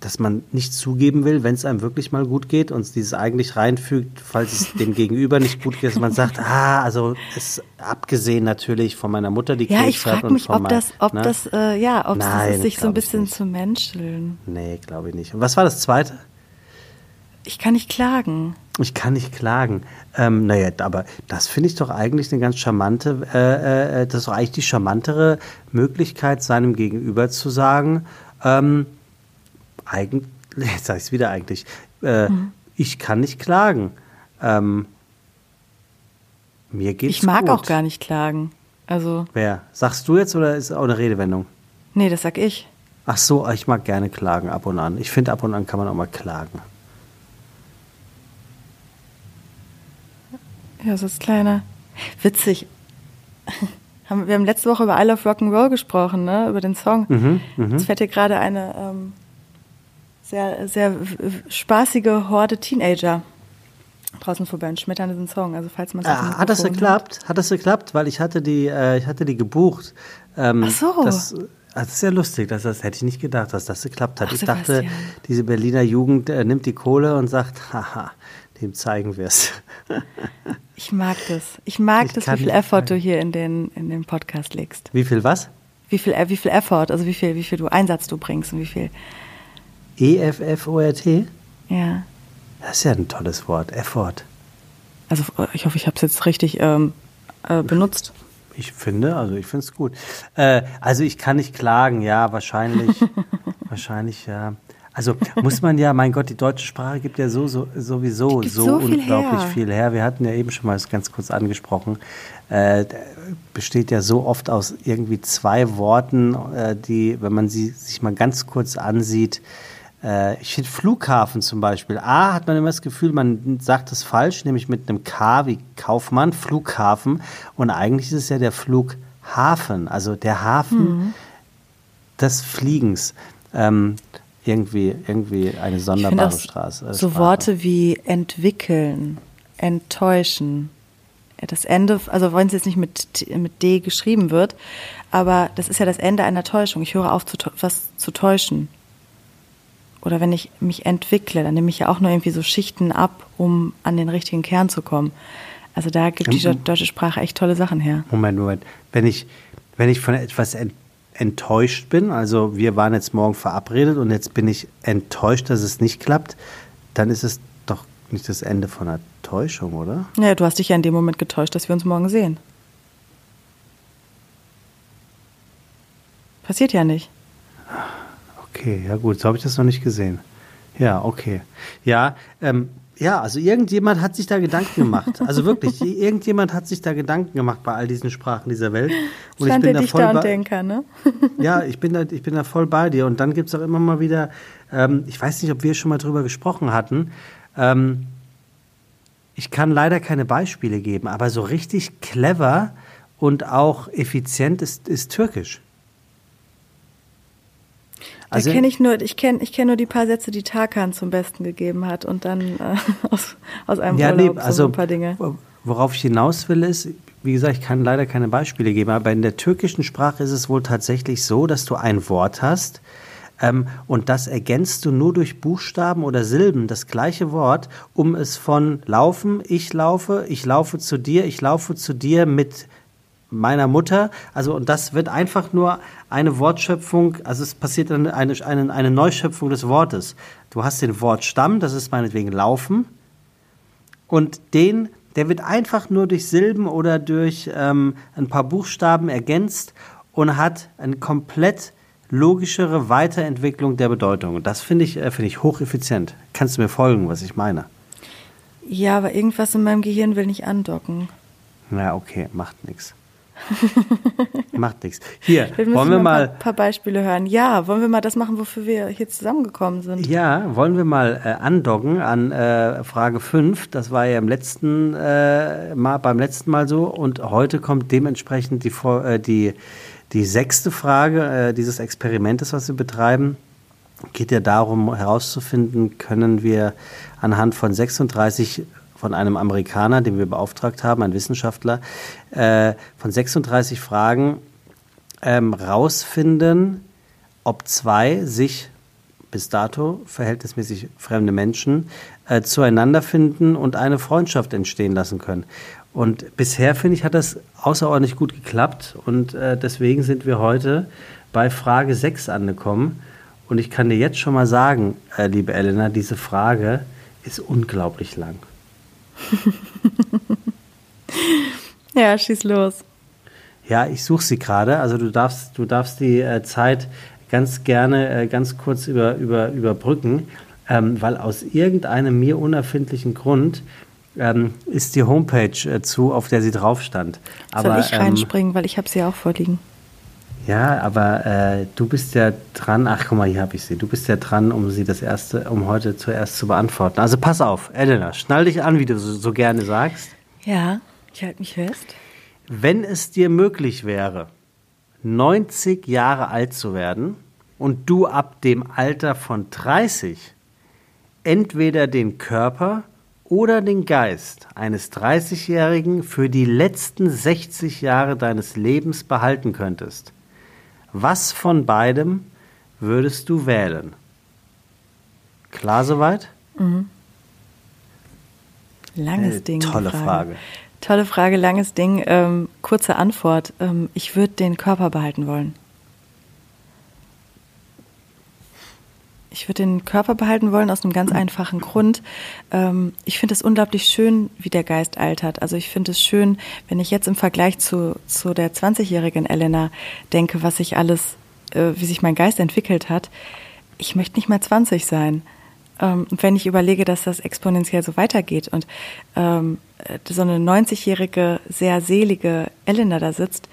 Speaker 1: dass man nicht zugeben will, wenn es einem wirklich mal gut geht und dieses eigentlich reinfügt, falls es dem [LAUGHS] Gegenüber nicht gut geht, dass man sagt, ah, also ist abgesehen natürlich von meiner Mutter, die
Speaker 2: ja, Krebs ich frage mich, ob mein, das, ob ne? das, äh, ja, ob Nein, es sich so ein bisschen zu menscheln.
Speaker 1: Nee, glaube ich nicht. Und was war das zweite?
Speaker 2: Ich kann nicht klagen.
Speaker 1: Ich kann nicht klagen. Ähm, naja, aber das finde ich doch eigentlich eine ganz charmante, äh, äh, das ist doch eigentlich die charmantere Möglichkeit, seinem Gegenüber zu sagen, ähm, eigentlich, [LAUGHS] jetzt sage ich es wieder eigentlich, äh, mhm. ich kann nicht klagen. Ähm, mir geht's
Speaker 2: Ich mag
Speaker 1: gut.
Speaker 2: auch gar nicht klagen. Also.
Speaker 1: Wer? Sagst du jetzt oder ist auch eine Redewendung?
Speaker 2: Nee, das sag ich.
Speaker 1: Ach so, ich mag gerne klagen ab und an. Ich finde, ab und an kann man auch mal klagen.
Speaker 2: Ja, so ist kleiner. Witzig. [LAUGHS] Wir haben letzte Woche über I Love Rock'n'Roll gesprochen, ne? über den Song. Mhm, mh. Jetzt fährt hier gerade eine ähm, sehr, sehr spaßige Horde Teenager draußen vorbei und schmettern diesen Song. Also falls man
Speaker 1: ah, Hat das geklappt? Hat. hat das geklappt? Weil ich hatte die, äh, ich hatte die gebucht. Ähm,
Speaker 2: Ach so.
Speaker 1: Das, das ist ja lustig, dass das hätte ich nicht gedacht, dass das geklappt hat. Ach, ich dachte, diese Berliner Jugend äh, nimmt die Kohle und sagt, [LAUGHS] haha, dem zeigen wir es. [LAUGHS]
Speaker 2: Ich mag das. Ich mag ich das, wie viel Effort du hier in den, in den Podcast legst.
Speaker 1: Wie viel was?
Speaker 2: Wie viel, äh, wie viel Effort, also wie viel, wie viel du Einsatz du bringst und wie viel.
Speaker 1: E-F-F-O-R-T?
Speaker 2: Ja.
Speaker 1: Das ist ja ein tolles Wort, Effort.
Speaker 2: Also ich hoffe, ich habe es jetzt richtig ähm, äh, benutzt.
Speaker 1: Ich finde, also ich finde es gut. Äh, also ich kann nicht klagen, ja, wahrscheinlich, [LAUGHS] wahrscheinlich, ja. Also muss man ja, mein Gott, die deutsche Sprache gibt ja so, so sowieso so,
Speaker 2: so viel
Speaker 1: unglaublich
Speaker 2: her.
Speaker 1: viel her. Wir hatten ja eben schon mal das ganz kurz angesprochen. Äh, besteht ja so oft aus irgendwie zwei Worten, äh, die, wenn man sie sich mal ganz kurz ansieht, äh, ich finde Flughafen zum Beispiel. A hat man immer das Gefühl, man sagt es falsch, nämlich mit einem K wie Kaufmann, Flughafen. Und eigentlich ist es ja der Flughafen, also der Hafen des Fliegens. Ähm, irgendwie, irgendwie eine sonderbare Straße. äh,
Speaker 2: so
Speaker 1: Sprache.
Speaker 2: Worte wie entwickeln, enttäuschen. Das Ende, also wenn es jetzt nicht mit, mit D geschrieben wird, aber das ist ja das Ende einer Täuschung. Ich höre auf, zu, was zu täuschen. Oder wenn ich mich entwickle, dann nehme ich ja auch nur irgendwie so Schichten ab, um an den richtigen Kern zu kommen. Also da gibt die deutsche Sprache echt tolle Sachen her.
Speaker 1: Moment, Moment. Wenn ich, wenn ich von etwas ent, enttäuscht bin, also wir waren jetzt morgen verabredet und jetzt bin ich enttäuscht, dass es nicht klappt, dann ist es doch nicht das Ende von einer Täuschung, oder?
Speaker 2: Ja, du hast dich ja in dem Moment getäuscht, dass wir uns morgen sehen. Passiert ja nicht.
Speaker 1: Okay, ja gut, so habe ich das noch nicht gesehen. Ja, okay. Ja, ähm, ja, also irgendjemand hat sich da Gedanken gemacht. Also wirklich, [LAUGHS] irgendjemand hat sich da Gedanken gemacht bei all diesen Sprachen dieser Welt. Und
Speaker 2: Stand der Dichter
Speaker 1: bei-
Speaker 2: und Denker, ne?
Speaker 1: Ja, ich bin da, ich bin da voll bei dir. Und dann gibt es auch immer mal wieder, ähm, ich weiß nicht, ob wir schon mal drüber gesprochen hatten. Ähm, ich kann leider keine Beispiele geben, aber so richtig clever und auch effizient ist, ist Türkisch.
Speaker 2: Da kenne ich nur, ich kenne ich kenn nur die paar Sätze, die Tarkan zum Besten gegeben hat und dann äh, [LAUGHS] aus, aus einem
Speaker 1: ja, nee,
Speaker 2: Urlaub so
Speaker 1: also
Speaker 2: ein paar Dinge.
Speaker 1: worauf ich hinaus will ist, wie gesagt, ich kann leider keine Beispiele geben, aber in der türkischen Sprache ist es wohl tatsächlich so, dass du ein Wort hast ähm, und das ergänzt du nur durch Buchstaben oder Silben, das gleiche Wort, um es von laufen, ich laufe, ich laufe zu dir, ich laufe zu dir mit meiner Mutter. Also, und das wird einfach nur eine Wortschöpfung, also es passiert dann eine, eine, eine Neuschöpfung des Wortes. Du hast den Wortstamm, das ist meinetwegen laufen. Und den, der wird einfach nur durch Silben oder durch ähm, ein paar Buchstaben ergänzt und hat eine komplett logischere Weiterentwicklung der Bedeutung. Und das finde ich, äh, finde ich hocheffizient. Kannst du mir folgen, was ich meine?
Speaker 2: Ja, aber irgendwas in meinem Gehirn will nicht andocken.
Speaker 1: Na, okay, macht nichts. [LAUGHS] macht nichts. Hier,
Speaker 2: Wir
Speaker 1: wollen wir
Speaker 2: ein
Speaker 1: mal.
Speaker 2: paar, paar Beispiele hören. Ja, wollen wir mal das machen, wofür wir hier zusammengekommen sind?
Speaker 1: Ja, wollen wir mal äh, andocken an äh, Frage 5. Das war ja im letzten, äh, mal, beim letzten Mal so. Und heute kommt dementsprechend die, äh, die, die sechste Frage äh, dieses Experimentes, was wir betreiben. Geht ja darum herauszufinden, können wir anhand von 36 von einem Amerikaner, den wir beauftragt haben, ein Wissenschaftler, äh, von 36 Fragen ähm, rausfinden, ob zwei sich bis dato verhältnismäßig fremde Menschen äh, zueinander finden und eine Freundschaft entstehen lassen können. Und bisher, finde ich, hat das außerordentlich gut geklappt und äh, deswegen sind wir heute bei Frage 6 angekommen. Und ich kann dir jetzt schon mal sagen, äh, liebe Elena, diese Frage ist unglaublich lang. [LAUGHS]
Speaker 2: Ja, schieß los.
Speaker 1: Ja, ich suche sie gerade. Also du darfst, du darfst die äh, Zeit ganz gerne äh, ganz kurz über, über, überbrücken, ähm, weil aus irgendeinem mir unerfindlichen Grund ähm, ist die Homepage äh, zu, auf der sie drauf stand.
Speaker 2: Soll ich
Speaker 1: ähm,
Speaker 2: reinspringen, weil ich habe sie auch vorliegen.
Speaker 1: Ja, aber äh, du bist ja dran. Ach, guck mal, hier habe ich sie. Du bist ja dran, um sie das erste, um heute zuerst zu beantworten. Also pass auf, Elena, schnall dich an, wie du so, so gerne sagst.
Speaker 2: Ja, ich halte mich fest.
Speaker 1: Wenn es dir möglich wäre, 90 Jahre alt zu werden und du ab dem Alter von 30 entweder den Körper oder den Geist eines 30-Jährigen für die letzten 60 Jahre deines Lebens behalten könntest, was von beidem würdest du wählen? Klar soweit?
Speaker 2: Langes
Speaker 1: Äh,
Speaker 2: Ding.
Speaker 1: tolle Frage.
Speaker 2: Tolle Frage, langes Ding. Ähm, kurze Antwort. Ähm, ich würde den Körper behalten wollen. Ich würde den Körper behalten wollen aus einem ganz einfachen Grund. Ähm, ich finde es unglaublich schön, wie der Geist altert. Also ich finde es schön, wenn ich jetzt im Vergleich zu, zu der 20-jährigen Elena denke, was sich alles, äh, wie sich mein Geist entwickelt hat. ich möchte nicht mal 20 sein. Ähm, wenn ich überlege, dass das exponentiell so weitergeht und ähm, so eine 90-jährige, sehr selige Elena da sitzt,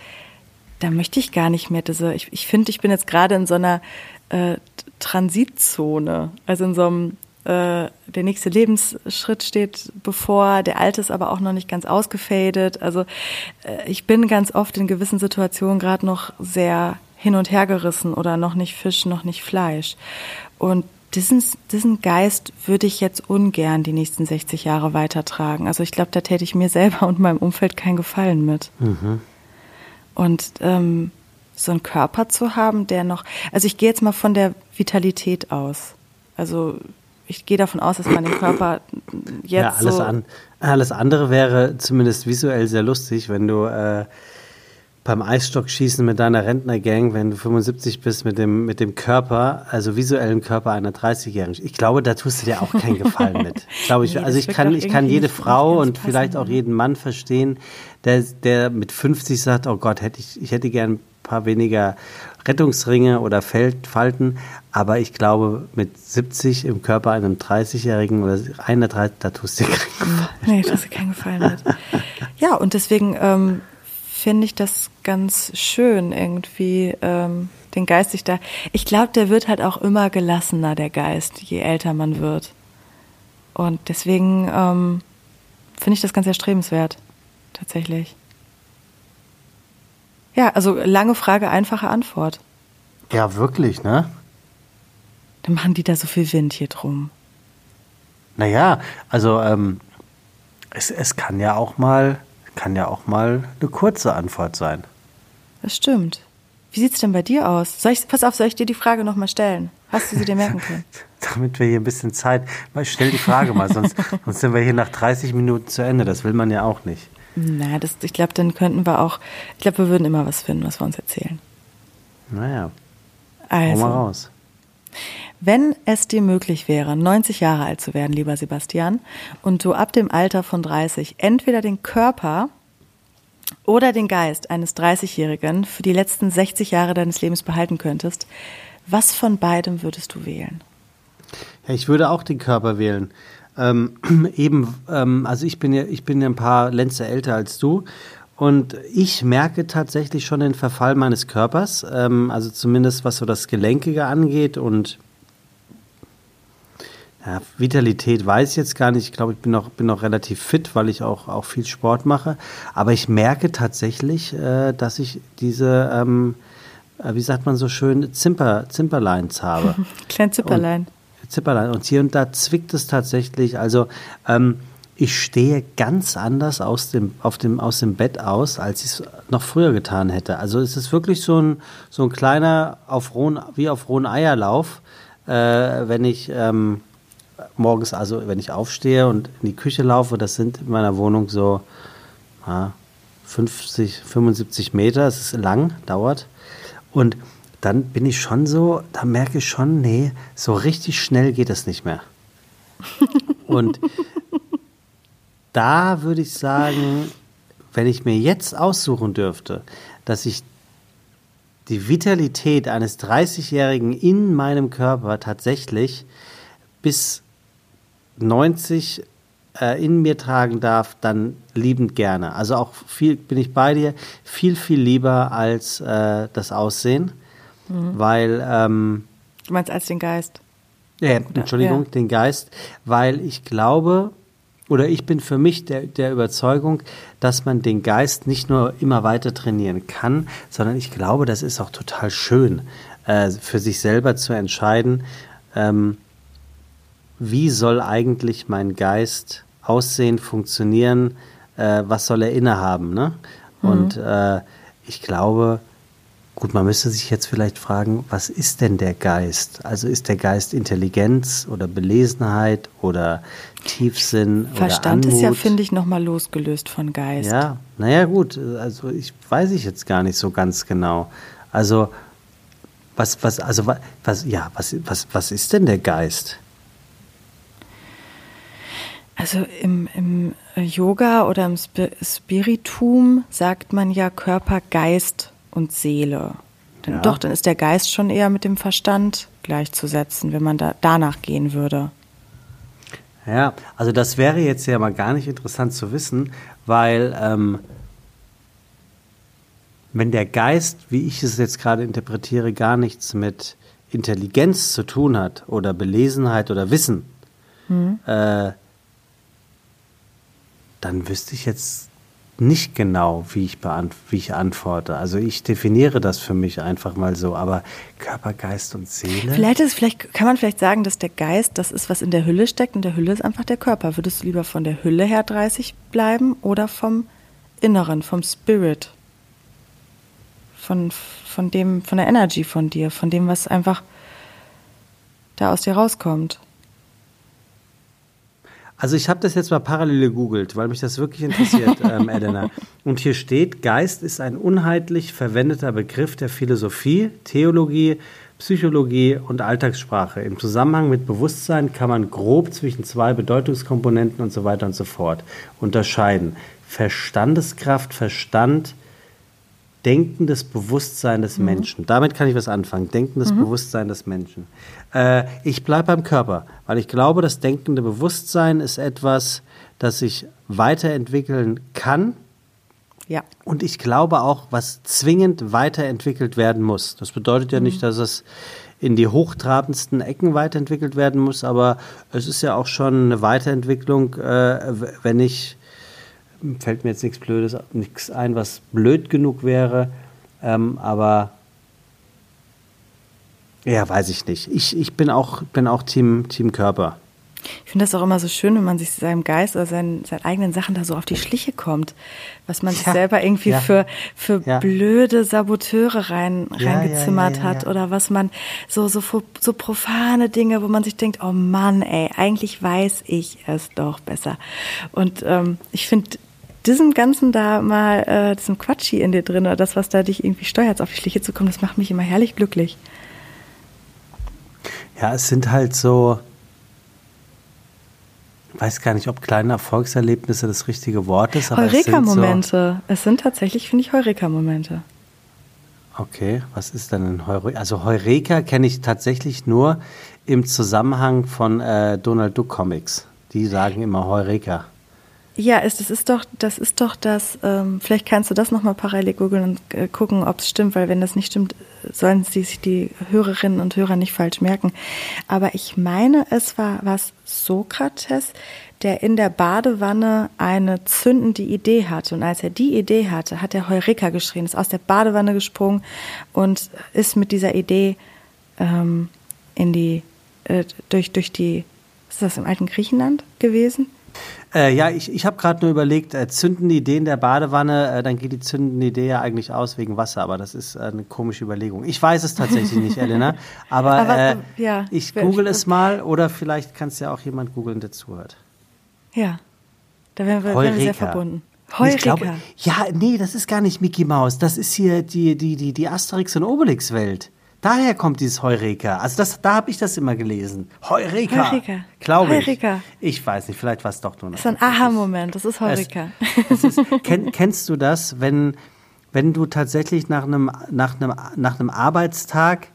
Speaker 2: da möchte ich gar nicht mehr diese, ich, ich finde, ich bin jetzt gerade in so einer äh, Transitzone, also in so einem äh, der nächste Lebensschritt steht bevor, der alte ist aber auch noch nicht ganz ausgefadet. Also äh, ich bin ganz oft in gewissen Situationen gerade noch sehr hin und her gerissen oder noch nicht Fisch, noch nicht Fleisch. Und diesen, diesen Geist würde ich jetzt ungern die nächsten 60 Jahre weitertragen. Also ich glaube, da täte ich mir selber und meinem Umfeld keinen Gefallen mit. Mhm. Und ähm, so einen Körper zu haben, der noch, also ich gehe jetzt mal von der Vitalität aus. Also ich gehe davon aus, dass man den Körper jetzt ja,
Speaker 1: alles
Speaker 2: so
Speaker 1: an, alles andere wäre zumindest visuell sehr lustig, wenn du äh, beim Eisstockschießen mit deiner Rentnergang, wenn du 75 bist, mit dem, mit dem Körper, also visuellen Körper einer 30-Jährigen. Ich glaube, da tust du dir auch keinen Gefallen mit. Glaube ich. Nee, also ich kann, ich kann jede Frau und vielleicht auch jeden Mann verstehen, der, der mit 50 sagt, oh Gott, hätte ich, ich hätte gern ein paar weniger Rettungsringe oder Falten, aber ich glaube, mit 70 im Körper einem 30-Jährigen oder einer 30, da tust du dir keinen Gefallen.
Speaker 2: Nee, tust du keinen Gefallen mit. Ja, und deswegen ähm, finde ich das ganz schön, irgendwie ähm, den Geist sich da. Ich glaube, der wird halt auch immer gelassener, der Geist, je älter man wird. Und deswegen ähm, finde ich das ganz erstrebenswert, tatsächlich. Ja, also lange Frage, einfache Antwort.
Speaker 1: Ja, wirklich, ne?
Speaker 2: Dann machen die da so viel Wind hier drum.
Speaker 1: Naja, also ähm, es, es kann ja auch mal, kann ja auch mal eine kurze Antwort sein.
Speaker 2: Das stimmt. Wie sieht es denn bei dir aus? Soll ich, pass auf, soll ich dir die Frage nochmal stellen? Hast du sie dir merken können? [LAUGHS]
Speaker 1: Damit wir hier ein bisschen Zeit. Stell die Frage mal, sonst, [LAUGHS] sonst sind wir hier nach 30 Minuten zu Ende. Das will man ja auch nicht.
Speaker 2: Na, das, ich glaube, dann könnten wir auch, ich glaube, wir würden immer was finden, was wir uns erzählen.
Speaker 1: Naja.
Speaker 2: Also, mal raus. Wenn es dir möglich wäre, 90 Jahre alt zu werden, lieber Sebastian, und du ab dem Alter von 30 entweder den Körper oder den Geist eines 30-Jährigen für die letzten 60 Jahre deines Lebens behalten könntest, was von beidem würdest du wählen?
Speaker 1: Ja, ich würde auch den Körper wählen. Ähm, [CLEARS THROAT] eben, ähm, also ich bin ja, ich bin ja ein paar Lenze älter als du. Und ich merke tatsächlich schon den Verfall meines Körpers, ähm, also zumindest was so das Gelenkige angeht und ja, Vitalität weiß ich jetzt gar nicht. Ich glaube, ich bin noch, bin noch relativ fit, weil ich auch, auch viel Sport mache. Aber ich merke tatsächlich, äh, dass ich diese, ähm, äh, wie sagt man so schön, Zimper, Zimperleins habe. [LAUGHS]
Speaker 2: Klein Zipperlein.
Speaker 1: Zipperlein. Und hier und da zwickt es tatsächlich. Also ähm, ich stehe ganz anders aus dem, auf dem, aus dem Bett aus, als ich es noch früher getan hätte. Also es ist wirklich so ein, so ein kleiner, auf rohen, wie auf rohen Eierlauf, äh, wenn ich ähm, morgens, also wenn ich aufstehe und in die Küche laufe, das sind in meiner Wohnung so ja, 50, 75 Meter, es ist lang, dauert. Und dann bin ich schon so, da merke ich schon, nee, so richtig schnell geht es nicht mehr. [LAUGHS] Und da würde ich sagen, wenn ich mir jetzt aussuchen dürfte, dass ich die Vitalität eines 30-Jährigen in meinem Körper tatsächlich bis 90 äh, in mir tragen darf, dann liebend gerne. Also auch viel bin ich bei dir, viel, viel lieber als äh, das Aussehen. Mhm. Weil. Ähm,
Speaker 2: du meinst als den Geist?
Speaker 1: Ja, Entschuldigung, ja. den Geist, weil ich glaube, oder ich bin für mich der, der Überzeugung, dass man den Geist nicht nur immer weiter trainieren kann, sondern ich glaube, das ist auch total schön, äh, für sich selber zu entscheiden, ähm, wie soll eigentlich mein Geist aussehen, funktionieren, äh, was soll er innehaben. Ne? Mhm. Und äh, ich glaube, Gut, man müsste sich jetzt vielleicht fragen, was ist denn der Geist? Also ist der Geist Intelligenz oder Belesenheit oder Tiefsinn
Speaker 2: Verstand
Speaker 1: oder
Speaker 2: ist ja, finde ich, nochmal losgelöst von Geist.
Speaker 1: Ja, naja gut, also ich weiß ich jetzt gar nicht so ganz genau. Also was, was, also was, ja, was, was, was ist denn der Geist?
Speaker 2: Also im, im Yoga oder im Spiritum sagt man ja Körper, Geist und Seele. Dann, ja. Doch, dann ist der Geist schon eher mit dem Verstand gleichzusetzen, wenn man da danach gehen würde.
Speaker 1: Ja, also das wäre jetzt ja mal gar nicht interessant zu wissen, weil ähm, wenn der Geist, wie ich es jetzt gerade interpretiere, gar nichts mit Intelligenz zu tun hat oder Belesenheit oder Wissen, mhm. äh, dann wüsste ich jetzt nicht genau, wie ich, wie ich antworte. Also ich definiere das für mich einfach mal so, aber Körper, Geist und Seele.
Speaker 2: Vielleicht, ist, vielleicht kann man vielleicht sagen, dass der Geist das ist, was in der Hülle steckt und der Hülle ist einfach der Körper. Würdest du lieber von der Hülle her 30 bleiben oder vom Inneren, vom Spirit? Von, von dem, von der Energy von dir, von dem, was einfach da aus dir rauskommt.
Speaker 1: Also ich habe das jetzt mal parallel gegoogelt, weil mich das wirklich interessiert, [LAUGHS] ähm, Elena. Und hier steht, Geist ist ein unheitlich verwendeter Begriff der Philosophie, Theologie, Psychologie und Alltagssprache. Im Zusammenhang mit Bewusstsein kann man grob zwischen zwei Bedeutungskomponenten und so weiter und so fort unterscheiden. Verstandeskraft, Verstand, denkendes Bewusstsein des mhm. Menschen. Damit kann ich was anfangen. Denkendes mhm. Bewusstsein des Menschen. Äh, ich bleibe beim Körper, weil ich glaube, das denkende Bewusstsein ist etwas, das sich weiterentwickeln kann.
Speaker 2: Ja.
Speaker 1: Und ich glaube auch, was zwingend weiterentwickelt werden muss. Das bedeutet ja mhm. nicht, dass es in die hochtrabendsten Ecken weiterentwickelt werden muss, aber es ist ja auch schon eine Weiterentwicklung, äh, wenn ich fällt mir jetzt nichts Blödes, nichts ein, was blöd genug wäre. Ähm, aber ja, weiß ich nicht. Ich, ich bin auch, bin auch Team, Team Körper.
Speaker 2: Ich finde das auch immer so schön, wenn man sich seinem Geist oder seinen, seinen eigenen Sachen da so auf die Schliche kommt. Was man ja, sich selber irgendwie ja, für, für ja. blöde Saboteure rein, reingezimmert hat oder was man so, so, so profane Dinge, wo man sich denkt, oh Mann, ey, eigentlich weiß ich es doch besser. Und ähm, ich finde, diesem Ganzen da mal, äh, diesem Quatschi in dir drin oder das, was da dich irgendwie steuert, auf die Schliche zu kommen, das macht mich immer herrlich glücklich.
Speaker 1: Ja, es sind halt so, ich weiß gar nicht, ob kleine Erfolgserlebnisse das richtige Wort ist.
Speaker 2: Heureka-Momente. Es, so es, sind tatsächlich, finde ich, Heureka-Momente.
Speaker 1: Okay, was ist denn ein Heureka? Also Heureka kenne ich tatsächlich nur im Zusammenhang von äh, Donald Duck Comics. Die sagen immer Heureka.
Speaker 2: Ja, ist, das ist doch, das ist doch das, ähm, vielleicht kannst du das nochmal parallel googeln und äh, gucken, ob es stimmt, weil wenn das nicht stimmt, sollen sich die Hörerinnen und Hörer nicht falsch merken. Aber ich meine, es war was Sokrates, der in der Badewanne eine zündende Idee hatte. Und als er die Idee hatte, hat er Heureka geschrien, ist aus der Badewanne gesprungen und ist mit dieser Idee ähm, in die, äh, durch, durch die, ist das im alten Griechenland gewesen?
Speaker 1: Äh, ja, ich, ich habe gerade nur überlegt, äh, zündende Idee in der Badewanne, äh, dann geht die zündende Idee ja eigentlich aus wegen Wasser, aber das ist äh, eine komische Überlegung. Ich weiß es tatsächlich nicht, Elena, [LAUGHS] aber, aber äh, ja, ich google es mal oder vielleicht kann es ja auch jemand googeln, der zuhört.
Speaker 2: Ja, da wären wir, wären wir sehr verbunden.
Speaker 1: Heureka. Ich glaube, ja, nee, das ist gar nicht Mickey Mouse, das ist hier die, die, die, die Asterix- und Obelix-Welt. Daher kommt dieses Heureka. Also das, da habe ich das immer gelesen. Heureka. Heureka. Glaube ich. Heureka. Ich weiß nicht, vielleicht war es doch nur
Speaker 2: noch. Das ist ein Aha-Moment, das ist Heureka.
Speaker 1: Es, es ist, [LAUGHS] kenn, kennst du das, wenn, wenn du tatsächlich nach einem, nach, einem, nach einem Arbeitstag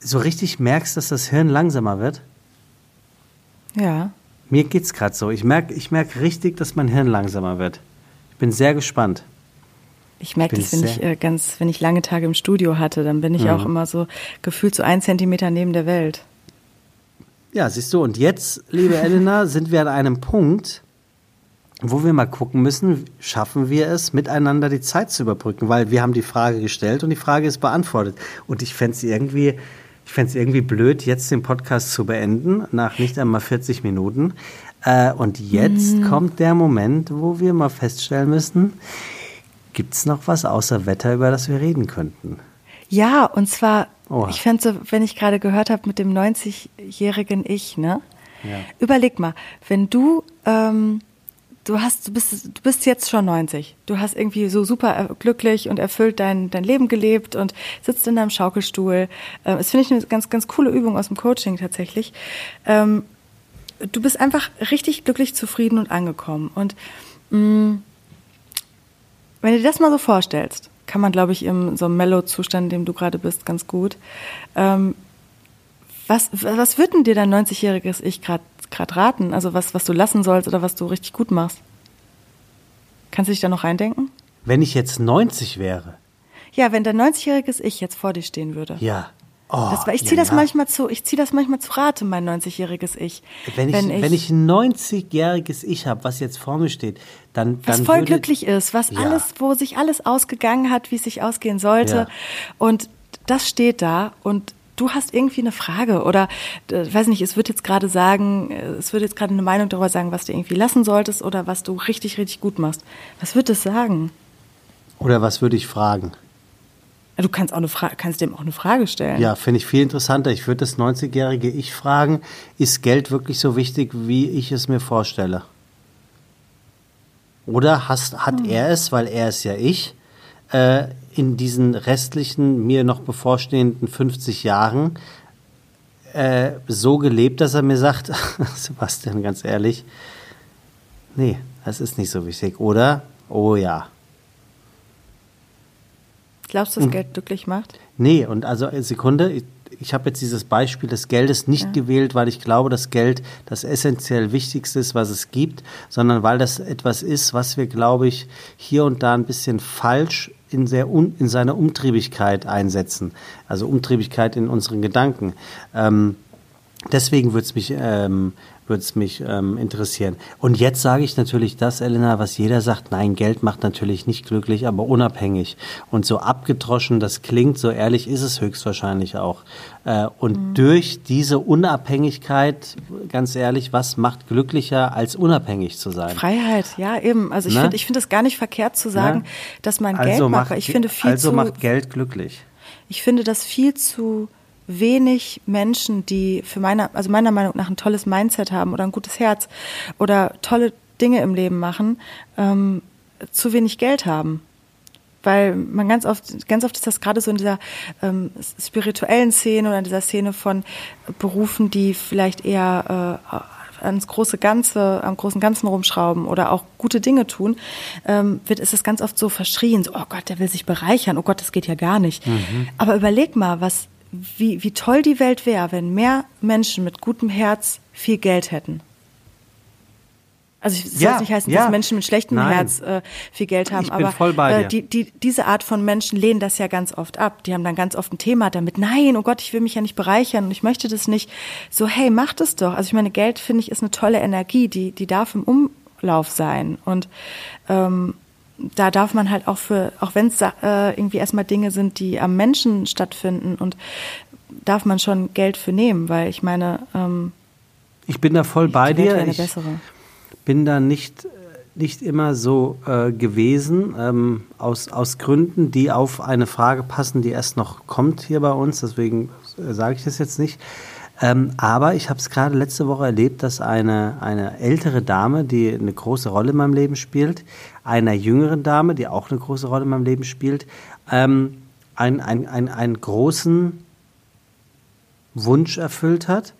Speaker 1: so richtig merkst, dass das Hirn langsamer wird?
Speaker 2: Ja.
Speaker 1: Mir geht's gerade so. Ich merke ich merk richtig, dass mein Hirn langsamer wird. Ich bin sehr gespannt.
Speaker 2: Ich merke das, wenn ich äh, ganz, wenn ich lange Tage im Studio hatte, dann bin ich mhm. auch immer so gefühlt so ein Zentimeter neben der Welt.
Speaker 1: Ja, siehst du, und jetzt, liebe Elena, [LAUGHS] sind wir an einem Punkt, wo wir mal gucken müssen, schaffen wir es, miteinander die Zeit zu überbrücken, weil wir haben die Frage gestellt und die Frage ist beantwortet. Und ich fände es irgendwie, ich fände es irgendwie blöd, jetzt den Podcast zu beenden, nach nicht einmal 40 Minuten. Äh, und jetzt mhm. kommt der Moment, wo wir mal feststellen müssen, Gibt es noch was außer Wetter, über das wir reden könnten?
Speaker 2: Ja, und zwar, Oha. ich fände so, wenn ich gerade gehört habe mit dem 90-jährigen Ich, ne? Ja. Überleg mal, wenn du, ähm, du hast, du bist, du bist jetzt schon 90. Du hast irgendwie so super glücklich und erfüllt dein, dein Leben gelebt und sitzt in deinem Schaukelstuhl. Ähm, das finde ich eine ganz, ganz coole Übung aus dem Coaching tatsächlich. Ähm, du bist einfach richtig glücklich, zufrieden und angekommen. Und mh, mm, wenn du dir das mal so vorstellst, kann man, glaube ich, im so einem Mellow-Zustand, in dem du gerade bist, ganz gut. Ähm, Was, was wird denn dir dein 90-jähriges Ich gerade raten? Also was, was du lassen sollst oder was du richtig gut machst? Kannst du dich da noch reindenken?
Speaker 1: Wenn ich jetzt 90 wäre.
Speaker 2: Ja, wenn dein 90-jähriges Ich jetzt vor dir stehen würde.
Speaker 1: Ja. Oh,
Speaker 2: das, ich ziehe
Speaker 1: ja,
Speaker 2: das
Speaker 1: ja.
Speaker 2: manchmal zu, ich ziehe das manchmal zu Rate, mein 90-jähriges Ich.
Speaker 1: Wenn ich, wenn ich ein 90-jähriges Ich habe, was jetzt vor mir steht, dann.
Speaker 2: Was
Speaker 1: dann
Speaker 2: voll
Speaker 1: würde,
Speaker 2: glücklich ist, was
Speaker 1: Ja.
Speaker 2: alles, wo sich alles ausgegangen hat, wie es sich ausgehen sollte.
Speaker 1: Ja.
Speaker 2: Und das steht da und du hast irgendwie eine Frage oder äh, weiß nicht, es wird jetzt gerade sagen, äh, es wird jetzt gerade eine Meinung darüber sagen, was du irgendwie lassen solltest oder was du richtig, richtig gut machst. Was wird es sagen?
Speaker 1: Oder was würde ich fragen?
Speaker 2: Du kannst auch eine Fra kannst dem auch eine Frage stellen.
Speaker 1: Ja, finde ich viel interessanter. Ich würde das 90-jährige Ich fragen, ist Geld wirklich so wichtig, wie ich es mir vorstelle? Oder hast, hat er es, weil er ist ja ich, äh, in diesen restlichen, mir noch bevorstehenden 50 Jahren äh, so gelebt, dass er mir sagt, [LAUGHS] Sebastian, ganz ehrlich, nee, das ist nicht so wichtig. Oder, oh ja,
Speaker 2: Glaubst du, dass Geld glücklich macht?
Speaker 1: Nee, und also Sekunde, ich, habe jetzt dieses Beispiel des Geldes nicht gewählt, weil ich glaube, dass Geld das essentiell Wichtigste ist, was es gibt, sondern weil das etwas ist, was wir, glaube ich, hier und da ein bisschen falsch in, sehr un, in seiner Umtriebigkeit einsetzen. Also Umtriebigkeit in unseren Gedanken. Ähm, deswegen würde es mich, ähm, würd's mich ähm, interessieren. Und jetzt sage ich natürlich das, Elena, was jeder sagt, nein, Geld macht natürlich nicht glücklich, aber unabhängig. Und so abgedroschen das klingt, so ehrlich ist es höchstwahrscheinlich auch. Äh, und durch diese Unabhängigkeit, ganz ehrlich, was macht glücklicher, als unabhängig zu sein?
Speaker 2: Freiheit, ja, eben. Also ich finde ich finde es gar nicht verkehrt zu sagen,
Speaker 1: Ne?
Speaker 2: dass man
Speaker 1: Also
Speaker 2: Geld macht.
Speaker 1: macht,
Speaker 2: weil Ich finde viel
Speaker 1: also
Speaker 2: zu,
Speaker 1: macht Geld glücklich.
Speaker 2: ich finde, dass viel zu wenig Menschen, die für meiner, also meiner Meinung nach ein tolles Mindset haben oder ein gutes Herz oder tolle Dinge im Leben machen, ähm, zu wenig Geld haben. Weil man ganz oft, ganz oft ist das gerade so in dieser ähm, spirituellen Szene oder in dieser Szene von Berufen, die vielleicht eher äh, ans große Ganze, am großen Ganzen rumschrauben oder auch gute Dinge tun, ähm, wird ist es ganz oft so verschrien, so, oh Gott, der will sich bereichern, oh Gott, das geht ja gar nicht. Aber überleg mal, was, wie, wie toll die Welt wäre, wenn mehr Menschen mit gutem Herz viel Geld hätten. Also es soll
Speaker 1: Ja,
Speaker 2: nicht heißen,
Speaker 1: ja.
Speaker 2: dass Menschen mit schlechtem
Speaker 1: Nein.
Speaker 2: Herz äh, viel Geld haben,
Speaker 1: Ich bin
Speaker 2: aber
Speaker 1: voll bei
Speaker 2: äh,
Speaker 1: dir.
Speaker 2: die, die, diese Art von Menschen lehnen das ja ganz oft ab. Die haben dann ganz oft ein Thema damit, nein, oh Gott, ich will mich ja nicht bereichern und ich möchte das nicht. So, hey, mach das doch. Also ich meine, Geld, finde ich, ist eine tolle Energie, die, die darf im Umlauf sein. Und ähm, da darf man halt auch für, auch wenn es äh, irgendwie erstmal Dinge sind, die am Menschen stattfinden und darf man schon Geld für nehmen, weil ich meine, ähm,
Speaker 1: Ich bin da voll bei dir. Ich,
Speaker 2: bessere.
Speaker 1: bin da nicht, nicht immer so äh, gewesen, ähm, aus, aus Gründen, die auf eine Frage passen, die erst noch kommt hier bei uns. Deswegen äh, sage ich das jetzt nicht. Ähm, aber ich habe es gerade letzte Woche erlebt, dass eine, eine ältere Dame, die eine große Rolle in meinem Leben spielt, einer jüngeren Dame, die auch eine große Rolle in meinem Leben spielt, ähm, ein, ein, ein, einen großen Wunsch erfüllt hat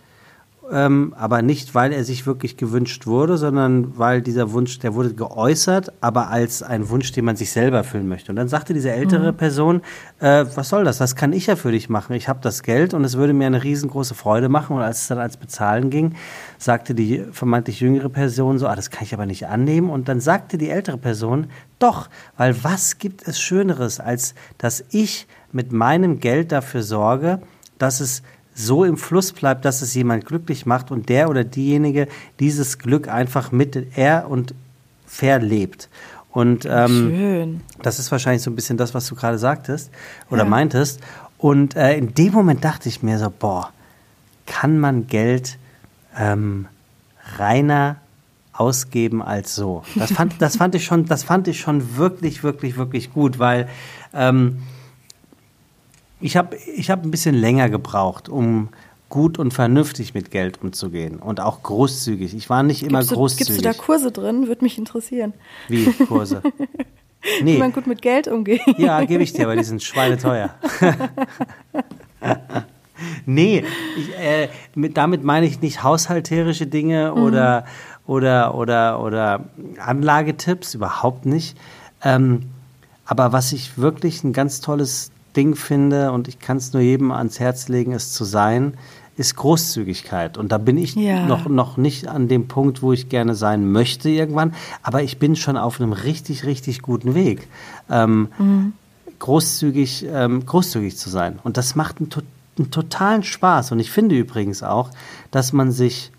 Speaker 1: ähm, aber nicht, weil er sich wirklich gewünscht wurde, sondern weil dieser Wunsch, der wurde geäußert, aber als ein Wunsch, den man sich selber erfüllen möchte. Und dann sagte diese ältere Person, äh, was soll das? Das kann ich ja für dich machen. Ich habe das Geld und es würde mir eine riesengroße Freude machen. Und als es dann als Bezahlen ging, sagte die vermeintlich jüngere Person so, ah, das kann ich aber nicht annehmen. Und dann sagte die ältere Person, doch, weil was gibt es Schöneres, als dass ich mit meinem Geld dafür sorge, dass es so im Fluss bleibt, dass es jemand glücklich macht und der oder diejenige dieses Glück einfach mit er und verlebt. Und ähm, das ist wahrscheinlich so ein bisschen das, was du gerade sagtest oder
Speaker 2: Ja.
Speaker 1: meintest. Und äh, in dem Moment dachte ich mir so, boah, kann man Geld ähm, reiner ausgeben als so? Das fand, das fand ich schon, das fand ich schon wirklich, wirklich, wirklich gut, weil ähm, ich habe ich hab ein bisschen länger gebraucht, um gut und vernünftig mit Geld umzugehen und auch großzügig. Ich war nicht immer
Speaker 2: Gibst du,
Speaker 1: großzügig.
Speaker 2: gibst du da Kurse drin? Würde mich interessieren.
Speaker 1: Wie Kurse? [LAUGHS]
Speaker 2: Wie
Speaker 1: Nee.
Speaker 2: man gut mit Geld umgeht.
Speaker 1: Ja, gebe ich dir, aber die sind schweineteuer. [LAUGHS] nee, ich, äh, mit, damit meine ich nicht haushalterische Dinge oder, oder, oder, oder Anlagetipps, überhaupt nicht. Ähm, aber was ich wirklich ein ganz tolles Ding finde, und ich kann es nur jedem ans Herz legen, es zu sein, ist Großzügigkeit. Und da bin ich
Speaker 2: Ja.
Speaker 1: noch, noch nicht an dem Punkt, wo ich gerne sein möchte irgendwann. Aber ich bin schon auf einem richtig, richtig guten Weg. Ähm, großzügig, ähm, großzügig zu sein. Und das macht einen, to einen totalen Spaß. Und ich finde übrigens auch, dass man sich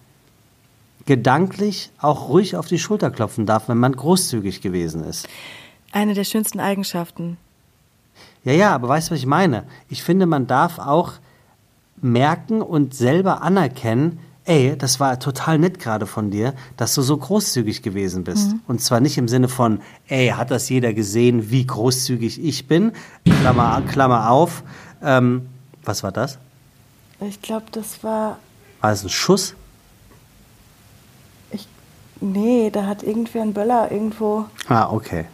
Speaker 1: gedanklich auch ruhig auf die Schulter klopfen darf, wenn man großzügig gewesen ist.
Speaker 2: Eine der schönsten Eigenschaften.
Speaker 1: Ja, ja, aber weißt du, was ich meine? Ich finde, man darf auch merken und selber anerkennen, ey, das war total nett gerade von dir, dass du so großzügig gewesen bist. Und zwar nicht im Sinne von, ey, hat das jeder gesehen, wie großzügig ich bin? Klammer, Klammer auf. Ähm, was war das?
Speaker 2: Ich glaube, das war.
Speaker 1: War das ein Schuss?
Speaker 2: Ich, nee, da hat irgendwer einen Böller irgendwo.
Speaker 1: Ah, okay.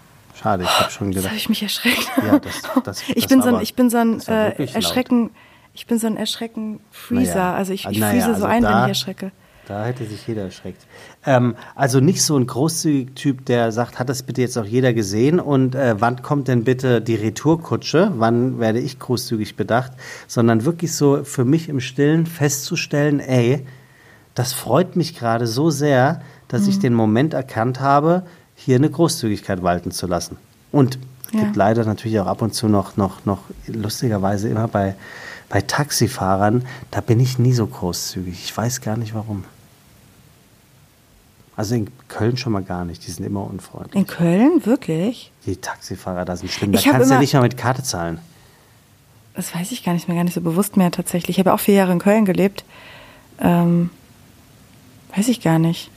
Speaker 1: Schade, ich habe schon gedacht.
Speaker 2: habe ich mich erschreckt.
Speaker 1: Ja, das- das- [LAUGHS]
Speaker 2: ich
Speaker 1: das
Speaker 2: bin so ein, ich bin so ein
Speaker 1: das
Speaker 2: äh,
Speaker 1: wirklich laut.
Speaker 2: Erschrecken. Ich bin so ein Erschrecken-Freezer.
Speaker 1: Naja,
Speaker 2: Also ich, ich
Speaker 1: naja,
Speaker 2: freeze
Speaker 1: also
Speaker 2: so ein, wenn
Speaker 1: da-
Speaker 2: ich erschrecke.
Speaker 1: Da hätte sich jeder erschreckt. Ähm, also nicht so ein großzügiger Typ, der sagt, hat das bitte jetzt auch jeder gesehen und äh, wann kommt denn bitte die Retourkutsche? Wann werde ich großzügig bedacht? Sondern wirklich so für mich im Stillen festzustellen, ey, das freut mich gerade so sehr, dass
Speaker 2: Mhm.
Speaker 1: ich den Moment erkannt habe, hier eine Großzügigkeit walten zu lassen. Und es
Speaker 2: Ja.
Speaker 1: gibt leider natürlich auch ab und zu noch, noch, noch lustigerweise immer bei, bei Taxifahrern, da bin ich nie so großzügig. Ich weiß gar nicht warum. Also in Köln schon mal gar nicht, die sind immer unfreundlich.
Speaker 2: In Köln? Wirklich?
Speaker 1: Die Taxifahrer da sind schlimm, da kannst du ja nicht mal mit Karte zahlen.
Speaker 2: Das weiß ich gar nicht mehr, gar nicht so bewusst mehr tatsächlich. Ich habe auch vier Jahre in Köln gelebt. Ähm, weiß ich gar nicht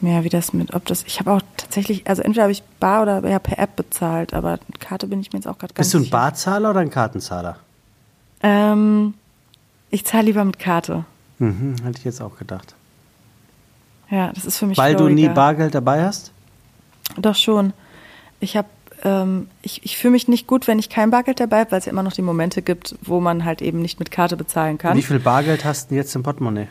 Speaker 2: mehr, wie das mit, ob das, ich habe auch tatsächlich, also entweder habe ich bar oder ja, per App bezahlt, aber mit Karte bin ich mir jetzt auch gerade ganz
Speaker 1: Bist du ein
Speaker 2: sicher.
Speaker 1: Barzahler oder ein Kartenzahler?
Speaker 2: Ähm, ich zahle lieber mit Karte.
Speaker 1: Mhm, hätte ich jetzt auch gedacht.
Speaker 2: Ja, das ist für mich
Speaker 1: Weil du nie. Bargeld dabei hast?
Speaker 2: Doch schon. Ich habe, ähm, ich, ich fühle mich nicht gut, wenn ich kein Bargeld dabei habe, weil es ja immer noch die Momente gibt, wo man halt eben nicht mit Karte bezahlen kann.
Speaker 1: Wie viel Bargeld hast du denn jetzt im Portemonnaie?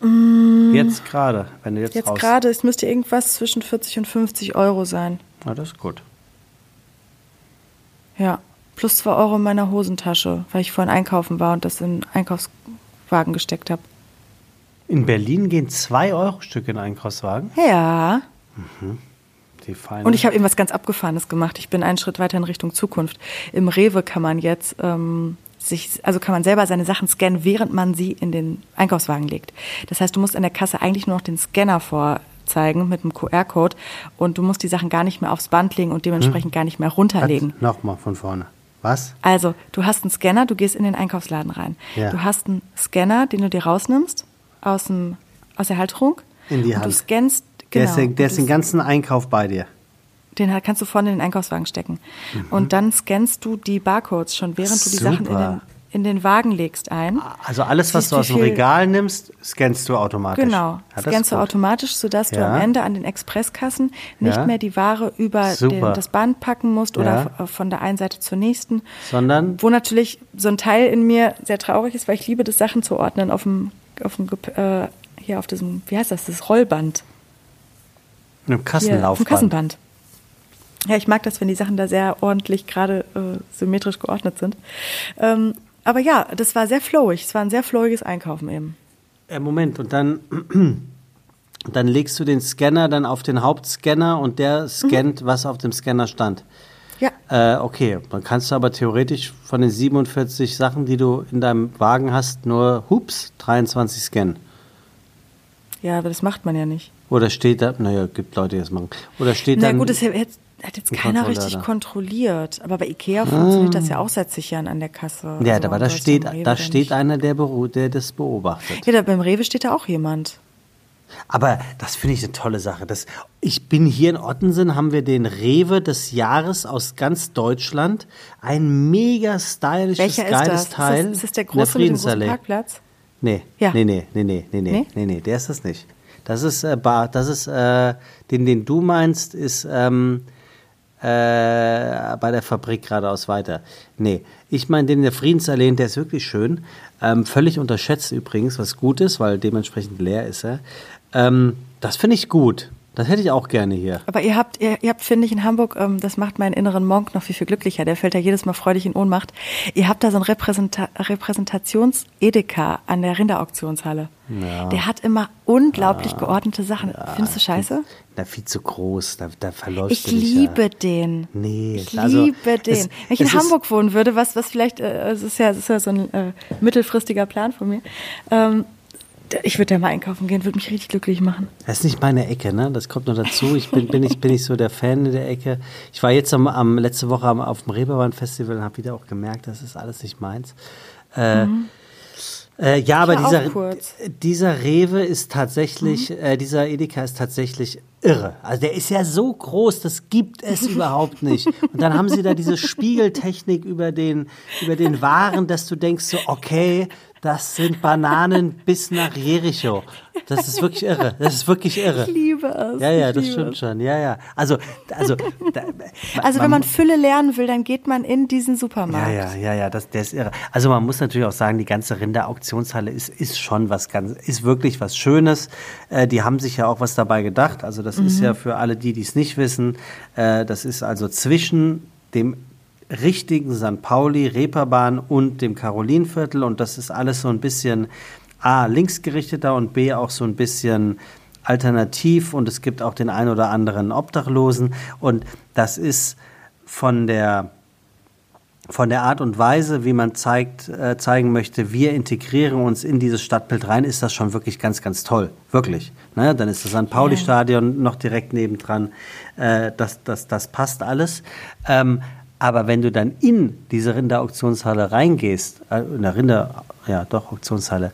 Speaker 1: Jetzt gerade, wenn du jetzt.
Speaker 2: Jetzt gerade, es müsste irgendwas zwischen 40 und 50 Euro sein.
Speaker 1: Ah, das ist gut.
Speaker 2: Ja. Plus 2 Euro in meiner Hosentasche, weil ich vorhin einkaufen war und das in den Einkaufswagen gesteckt habe.
Speaker 1: In Berlin gehen 2 Euro Stück in Einkaufswagen.
Speaker 2: Ja.
Speaker 1: Die feine.
Speaker 2: Und ich habe eben was ganz Abgefahrenes gemacht. Ich bin einen Schritt weiter in Richtung Zukunft. Im Rewe kann man jetzt ähm, sich, also kann man selber seine Sachen scannen, während man sie in den Einkaufswagen legt. Das heißt, du musst an der Kasse eigentlich nur noch den Scanner vorzeigen mit einem QR-Code und du musst die Sachen gar nicht mehr aufs Band legen und dementsprechend gar nicht mehr runterlegen.
Speaker 1: Nochmal von vorne. Was?
Speaker 2: Also, du hast einen Scanner, du gehst in den Einkaufsladen rein.
Speaker 1: Ja.
Speaker 2: Du hast einen Scanner, den du dir rausnimmst aus, dem, aus der Halterung.
Speaker 1: In die
Speaker 2: und
Speaker 1: Hand.
Speaker 2: Du scannst,
Speaker 1: Der
Speaker 2: genau.
Speaker 1: ist, der, ist
Speaker 2: Und
Speaker 1: den ganzen Einkauf bei dir.
Speaker 2: Den kannst du vorne in den Einkaufswagen stecken. Und dann scannst du die Barcodes schon, während du die Sachen in den, in den Wagen legst ein.
Speaker 1: Also alles, was du aus dem Regal nimmst, scannst du automatisch.
Speaker 2: Genau,
Speaker 1: Ja, das
Speaker 2: scannst du automatisch, sodass du
Speaker 1: Ja.
Speaker 2: am Ende an den Expresskassen nicht
Speaker 1: Ja.
Speaker 2: mehr die Ware über den, das Band packen musst oder von der einen Seite zur nächsten.
Speaker 1: Sondern?
Speaker 2: Wo natürlich so ein Teil in mir sehr traurig ist, weil ich liebe das, Sachen zu ordnen auf dem, auf dem äh, hier auf diesem, wie heißt das, das Rollband. Hier, auf
Speaker 1: Kassenlaufband.
Speaker 2: dem Kassenband. Ja, ich mag das, wenn die Sachen da sehr ordentlich gerade äh, symmetrisch geordnet sind. Ähm, aber ja, das war sehr flowig. Es war ein sehr flowiges Einkaufen eben.
Speaker 1: Äh, Moment, und dann, [CLEARS THROAT] dann legst du den Scanner dann auf den Hauptscanner und der scannt, was auf dem Scanner stand.
Speaker 2: Ja,
Speaker 1: Äh, okay, dann kannst du aber theoretisch von den 47 Sachen, die du in deinem Wagen hast, nur, hups, 23 scannen.
Speaker 2: ja, aber das macht man ja nicht.
Speaker 1: Oder steht da, naja, gibt Leute, die das machen. Oder steht
Speaker 2: Na
Speaker 1: dann.
Speaker 2: gut, das jetzt, hat jetzt
Speaker 1: ein
Speaker 2: keiner richtig kontrolliert. Aber bei Ikea funktioniert das ja auch seit zig Jahren an der Kasse.
Speaker 1: ja,
Speaker 2: Also
Speaker 1: aber da steht, da steht einer, der, der das beobachtet.
Speaker 2: Ja, da beim Rewe steht da auch jemand.
Speaker 1: Aber das finde ich eine tolle Sache. Das, ich bin hier in Ottensen, haben wir den Rewe des Jahres aus ganz Deutschland. Ein mega stylisches,
Speaker 2: Welcher ist
Speaker 1: geiles
Speaker 2: das? Ist
Speaker 1: Teil.
Speaker 2: das, ist das der große mit dem großen. Parkplatz?
Speaker 1: Nee,
Speaker 2: Ja.
Speaker 1: nee, nee, nee, nee, nee, nee,
Speaker 2: Nee?
Speaker 1: nee, nee, der ist das nicht. Das ist, äh, Bar, das ist, äh, den, den du meinst, ist ähm, äh, bei der Fabrik geradeaus weiter. Nee, ich meine den in der Friedensallee, der ist wirklich schön. Ähm, völlig unterschätzt übrigens, was gut ist, weil dementsprechend leer ist er. Ähm, das finde ich gut. Das hätte ich auch gerne hier.
Speaker 2: Aber ihr habt, ihr, ihr habt, finde ich, in Hamburg, ähm, das macht meinen inneren Monk noch viel, viel glücklicher. Der fällt ja jedes Mal freudig in Ohnmacht. Ihr habt da so ein Repräsenta Repräsentations-Edeka an der Rinderauktionshalle.
Speaker 1: Ja.
Speaker 2: Der hat immer unglaublich geordnete Sachen. Findest du scheiße?
Speaker 1: Na, viel zu groß, da, da verläuft
Speaker 2: Ich liebe den.
Speaker 1: Nee,
Speaker 2: ich
Speaker 1: also,
Speaker 2: liebe den.
Speaker 1: es-
Speaker 2: Wenn ich in Hamburg wohnen würde, was, was vielleicht, äh, es ist ja, es ist ja so ein äh, mittelfristiger Plan von mir. Ähm, ich würde da mal einkaufen gehen, würde mich richtig glücklich machen.
Speaker 1: Das ist nicht meine Ecke, ne? Das kommt noch dazu. Ich bin, bin, ich, bin ich so der Fan in der Ecke. Ich war jetzt am, am letzte Woche am, auf dem Reeperbahn-Festival und habe wieder auch gemerkt, das ist alles nicht meins. Äh, äh, ja, aber
Speaker 2: Mhm.
Speaker 1: dieser, dieser Rewe ist tatsächlich,
Speaker 2: Mhm.
Speaker 1: äh, dieser Edeka ist tatsächlich irre. Also der ist ja so groß, das gibt es [LAUGHS] überhaupt nicht. Und dann haben sie da diese Spiegeltechnik über den, über den Waren, dass du denkst so, okay, das sind Bananen bis nach Jericho. Das ist wirklich irre. Das ist wirklich irre.
Speaker 2: Ich liebe es.
Speaker 1: Ja, ja, das stimmt
Speaker 2: es.
Speaker 1: schon. Ja, ja. Also, also, da,
Speaker 2: Also wenn man Fülle lernen will, dann geht man in diesen Supermarkt.
Speaker 1: ja, ja, ja, ja, das, der ist irre. Also man muss natürlich auch sagen, die ganze Rinderauktionshalle ist, ist schon was ganz, ist wirklich was Schönes. Äh, die haben sich ja auch was dabei gedacht. Also das ist ja für alle die, die es nicht wissen, äh, das ist also zwischen dem richtigen St. Pauli, Reeperbahn und dem Karolinviertel und das ist alles so ein bisschen A, linksgerichteter und B, auch so ein bisschen alternativ und es gibt auch den ein oder anderen Obdachlosen und das ist von der von der Art und Weise, wie man zeigt, äh, zeigen möchte, wir integrieren uns in dieses Stadtbild rein, ist das schon wirklich ganz, ganz toll. Wirklich. Ne? Dann ist das St. Pauli-Stadion noch direkt nebendran. Äh, das, das, das passt alles. Ähm, aber wenn du dann in diese Rinderauktionshalle reingehst, äh, in der Rinder, ja doch, Auktionshalle,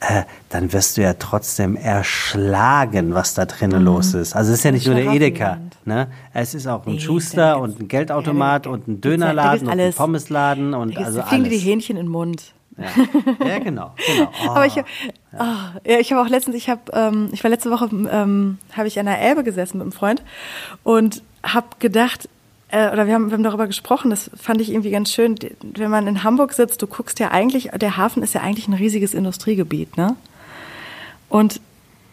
Speaker 1: äh, dann wirst du ja trotzdem erschlagen, was da drinnen los ist. Also es ist ja nicht nur der Edeka. Ne? Es ist auch ein
Speaker 2: Nee,
Speaker 1: Schuster und ein Geldautomat
Speaker 2: Ja,
Speaker 1: und ein
Speaker 2: da
Speaker 1: Dönerladen und ein
Speaker 2: alles.
Speaker 1: Pommesladen und also
Speaker 2: da fliegen dir die
Speaker 1: alles.
Speaker 2: Hähnchen in den Mund.
Speaker 1: Ja, ja genau, genau. Oh, [LAUGHS]
Speaker 2: Aber ich, ah, ja, ich habe auch letztens, ich habe, ähm, ich war letzte Woche, ähm, habe ich an der Elbe gesessen mit einem Freund und habe gedacht, äh, oder wir haben, wir haben darüber gesprochen, das fand ich irgendwie ganz schön, wenn man in Hamburg sitzt, du guckst ja eigentlich, der Hafen ist ja eigentlich ein riesiges Industriegebiet, ne? Und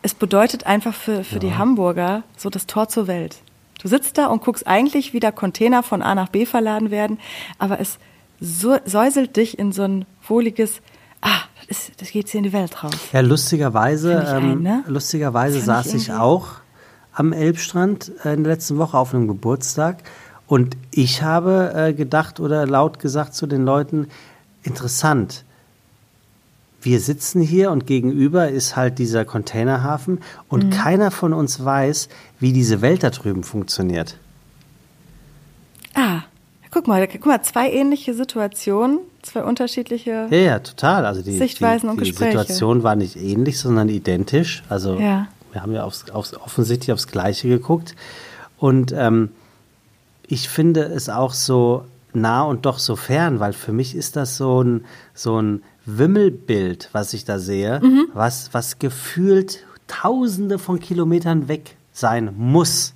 Speaker 2: es bedeutet einfach für, für die Hamburger so das Tor zur Welt. Du sitzt da und guckst eigentlich, wie da Container von A nach B verladen werden, aber es so, säuselt dich in so ein wohliges, ah, das, ist, das geht hier in die Welt raus.
Speaker 1: Ja, lustigerweise,
Speaker 2: ein,
Speaker 1: ähm,
Speaker 2: ne?
Speaker 1: lustigerweise saß
Speaker 2: ich
Speaker 1: ich auch am Elbstrand äh, in der letzten Woche auf einem Geburtstag und ich habe äh, gedacht oder laut gesagt zu den Leuten, interessant, wir sitzen hier und gegenüber ist halt dieser Containerhafen und
Speaker 2: Mhm.
Speaker 1: keiner von uns weiß, wie diese Welt da drüben funktioniert.
Speaker 2: Ah, guck mal, guck mal, zwei ähnliche Situationen, zwei unterschiedliche.
Speaker 1: Ja, ja, total. Also die,
Speaker 2: Sichtweisen
Speaker 1: die,
Speaker 2: und
Speaker 1: die
Speaker 2: Gespräche.
Speaker 1: Situation war nicht ähnlich, sondern identisch. Also
Speaker 2: Ja.
Speaker 1: wir haben ja aufs, aufs, offensichtlich aufs Gleiche geguckt. Und ähm, ich finde es auch so nah und doch so fern, weil für mich ist das so ein, so ein Wimmelbild, was ich da sehe,
Speaker 2: Mhm.
Speaker 1: was, was gefühlt tausende von Kilometern weg sein muss.